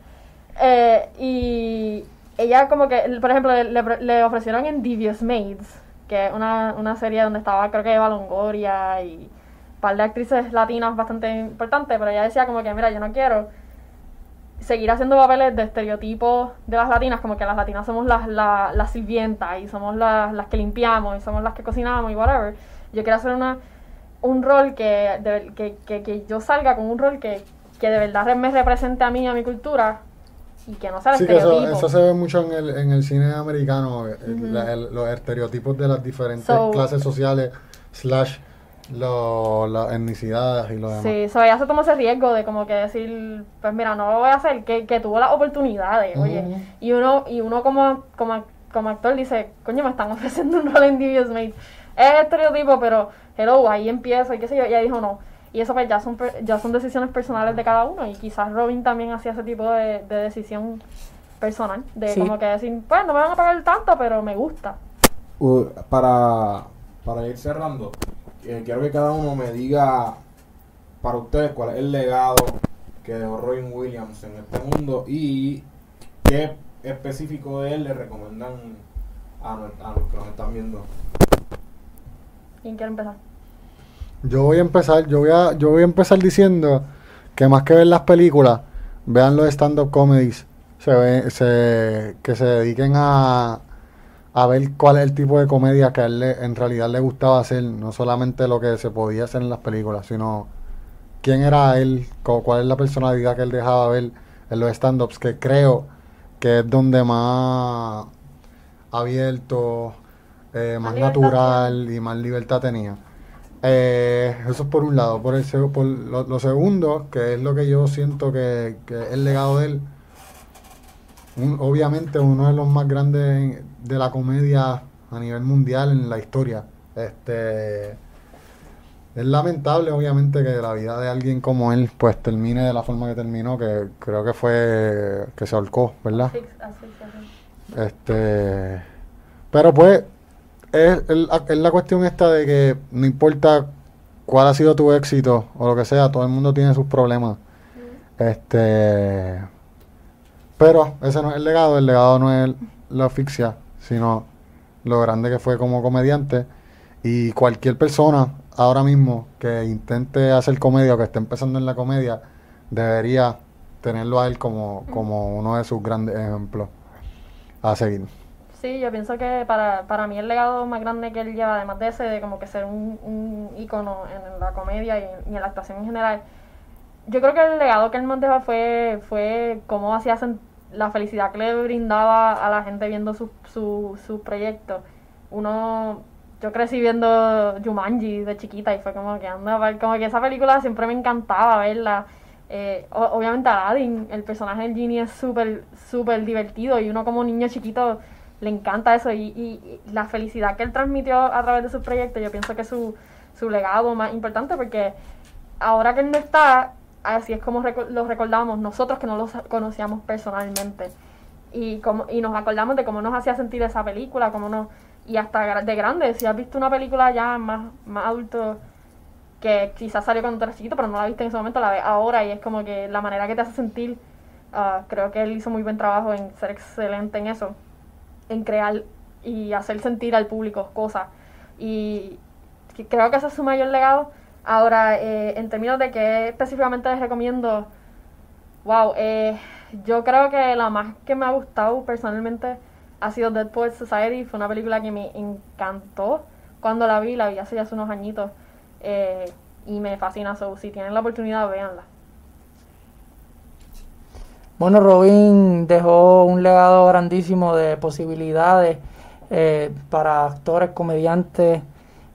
Eh, y ella como que, por ejemplo, le, ofrecieron en Devious Maids, que es una, una serie donde estaba creo que Eva Longoria y par de actrices latinas bastante importantes, pero ella decía como que, mira, yo no quiero seguir haciendo papeles de estereotipos de las latinas, como que las latinas somos las, las, las sirvientas y somos las, las que limpiamos y somos las que cocinamos y whatever. Yo quiero hacer una un rol que, de- que, que, que yo salga con un rol que, que de verdad me represente a mí a mi cultura y que no sea el Sí, que eso, estereotipo. eso se ve mucho en el, en el cine americano, eh, la- el- los estereotipos de las diferentes So- clases sociales, slash lo- las etnicidades y lo demás. Sí, so ella se tomó ese riesgo de como que decir, pues mira, no lo voy a hacer, que, que tuvo las oportunidades, oye. Y uno, y uno como, como, como actor dice, coño, me están ofreciendo un rol en Devious Mate. es estereotipo, pero hello, ahí empiezo y qué sé yo. Y ella dijo no. Y eso pues ya son, per- ya son decisiones personales de cada uno. Y quizás Robin también hacía ese tipo de, de decisión personal. De Sí. como que decir, pues no me van a pagar tanto, pero me gusta. Uh, para, para ir cerrando, eh, quiero que cada uno me diga para ustedes cuál es el legado que dejó Robin Williams en este mundo y qué específico de él le recomiendan a, nue- a los que nos están viendo. ¿Quién quiere empezar? Yo voy a empezar, yo voy a, yo voy a empezar diciendo que más que ver las películas, vean los stand-up comedies, se ve- se- que se dediquen a, a ver cuál es el tipo de comedia que a él le- en realidad le gustaba hacer, no solamente lo que se podía hacer en las películas, sino quién era él, cuál es la personalidad que él dejaba ver en los stand-ups, que creo que es donde más abierto, eh, más natural y más libertad tenía. Eh, eso es por un lado. Por, el, por lo, lo segundo, que es lo que yo siento que, que es el legado de él, un- obviamente uno de los más grandes de la comedia a nivel mundial en la historia. Este es lamentable obviamente que la vida de alguien como él pues termine de la forma que terminó, que creo que fue que se ahorcó, ¿verdad? Asfix- asfixiación. Este, pero pues es la cuestión esta de que no importa cuál ha sido tu éxito o lo que sea, todo el mundo tiene sus problemas. Este, pero ese no es el legado, el legado no es la asfixia, sino lo grande que fue como comediante. Y cualquier persona ahora mismo que intente hacer comedia o que esté empezando en la comedia, debería tenerlo a él como, como uno de sus grandes ejemplos a seguir. Sí, yo pienso que para, para mí el legado más grande que él lleva, además de ese, de como que ser un, un en la comedia y en, la actuación en general, yo creo que el legado que él dejó fue, fue cómo hacía sen- la felicidad que le brindaba a la gente viendo sus su, sus proyectos. Uno, yo crecí viendo Jumanji de chiquita y fue como que anda, como que esa película siempre me encantaba verla. Eh, obviamente Aladdin, el personaje del Genie es súper, súper divertido y uno como niño chiquito le encanta eso y la felicidad que él transmitió a través de sus proyectos, yo pienso que es su, su legado más importante porque ahora que él no está, así es como reco- lo recordamos nosotros que no lo sa- conocíamos personalmente y como y nos acordamos de cómo nos hacía sentir esa película, cómo nos y hasta de grande, si has visto una película ya más más adulto que quizás salió cuando eras chiquito, pero no la viste en ese momento, la ves ahora y es como que la manera que te hace sentir, ah, creo que él hizo muy buen trabajo en ser excelente en eso, en crear y hacer sentir al público cosas. Y creo que ese es su mayor legado. Ahora, eh, en términos de qué específicamente les recomiendo, wow, eh, yo creo que la más que me ha gustado personalmente ha sido Dead Poets Society. Fue una película que me encantó cuando la vi, la vi hace ya hace unos añitos. eh, y me fascina, so, si tienen la oportunidad, véanla. Bueno, Robin dejó un legado grandísimo de posibilidades eh, para actores, comediantes,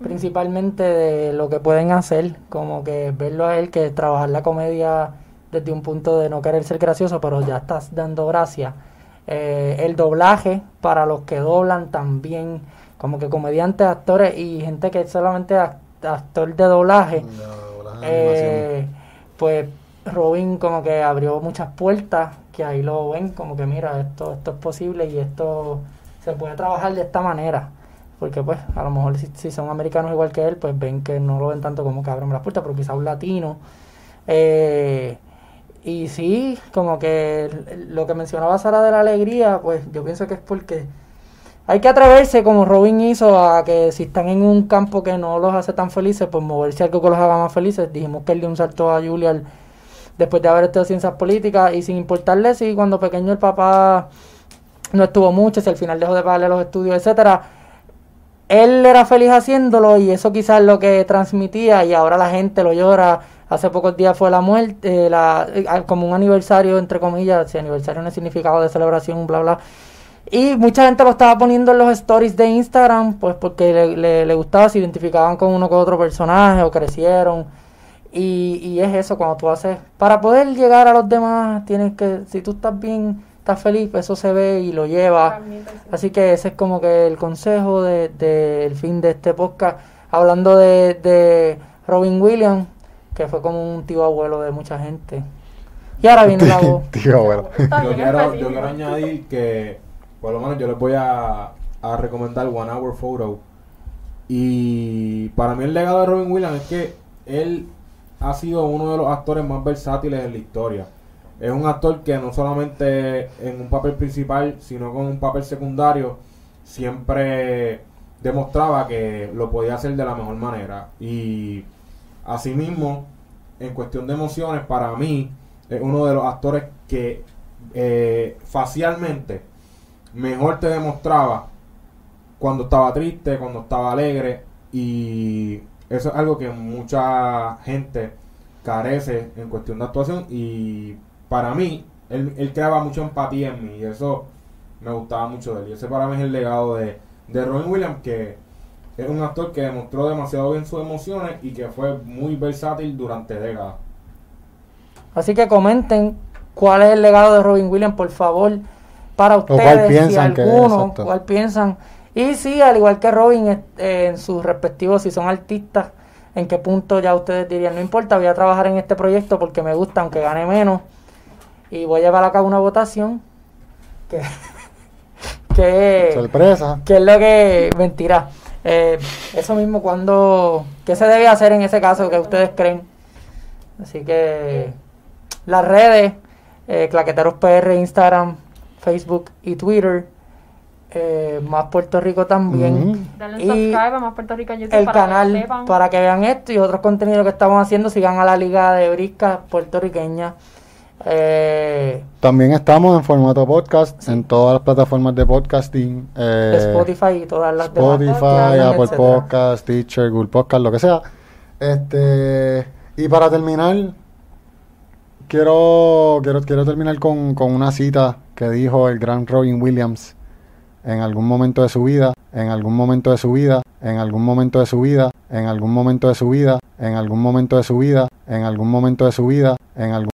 principalmente de lo que pueden hacer, como que verlo a él, que trabajar la comedia desde un punto de no querer ser gracioso, pero ya estás dando gracia. Eh, el doblaje para los que doblan también, como que comediantes, actores y gente que es solamente act- actor de doblaje. Eh, pues Robin como que abrió muchas puertas que ahí lo ven como que mira esto esto es posible y esto se puede trabajar de esta manera porque pues a lo mejor si, son americanos igual que él pues ven que no lo ven tanto como que abren las puertas pero quizá un latino eh, y sí como que lo que mencionaba Sara de la alegría pues yo pienso que es porque hay que atreverse, como Robin hizo, a que si están en un campo que no los hace tan felices, pues moverse algo que los haga más felices. Dijimos que él dio un salto a Julia después de haber estudiado ciencias políticas y sin importarle si cuando pequeño el papá no estuvo mucho, si al final dejó de pagarle los estudios, etcétera. Él era feliz haciéndolo y eso quizás es lo que transmitía y ahora la gente lo llora. Hace pocos días fue la muerte, eh, la, eh, como un aniversario, entre comillas, si aniversario no es significado de celebración, bla, bla. Y mucha gente lo estaba poniendo en los stories de Instagram, pues porque le, le, le gustaba, se identificaban con uno con otro personaje o crecieron. Y, y es eso, cuando tú haces, para poder llegar a los demás, tienes que, si tú estás bien, está feliz, pues eso se ve y lo lleva. Así que ese es como que el consejo del de, del fin de este podcast. Hablando de, de Robin Williams, que fue como un tío abuelo de mucha gente. Y ahora viene la voz. Tío, abuelo. Yo quiero, yo quiero añadir que, por lo menos, yo les voy a, a recomendar One Hour Photo. Y para mí el legado de Robin Williams es que él ha sido uno de los actores más versátiles en la historia. Es un actor que no solamente en un papel principal, sino con un papel secundario, siempre demostraba que lo podía hacer de la mejor manera. Y asimismo, en cuestión de emociones, para mí, es uno de los actores que eh, facialmente mejor te demostraba cuando estaba triste, cuando estaba alegre. Y eso es algo que mucha gente carece en cuestión de actuación. Y para mí, él, él creaba mucha empatía en mí. Y eso me gustaba mucho de él. Y ese para mí es el legado de, de Robin Williams, que es un actor que demostró demasiado bien sus emociones y que fue muy versátil durante décadas. Así que comenten cuál es el legado de Robin Williams, por favor, para cuál ustedes, si piensan que es, alguno, exacto. cuál piensan. Y sí, al igual que Robin, eh, en sus respectivos, si son artistas, en qué punto ya ustedes dirían, no importa, voy a trabajar en este proyecto porque me gusta, aunque gane menos, y voy a llevar a cabo una votación que, que, Sorpresa. que es lo que, mentira, Eh, eso mismo cuando, ¿qué se debe hacer en ese caso que ustedes creen? Así que las redes, eh, Claqueteros PR, Instagram, Facebook y Twitter, eh, más Puerto Rico también. Ujú. Denle Y subscribe a Más Puerto Rico en YouTube El para que canal sepan. para que vean esto y otros contenidos que estamos haciendo, sigan a la Liga de Brisca puertorriqueña. Eh, También estamos en formato podcast en todas las plataformas de podcasting. eh, Spotify y todas las demás Spotify, Apple etcétera. Podcast, Teacher, Google Podcast, lo que sea. Este, y para terminar, quiero, quiero, quiero terminar con, con una cita que dijo el gran Robin Williams en algún momento de su vida, en algún momento de su vida, en algún momento de su vida, en algún momento de su vida, en algún momento de su vida, en algún momento de su vida, en algún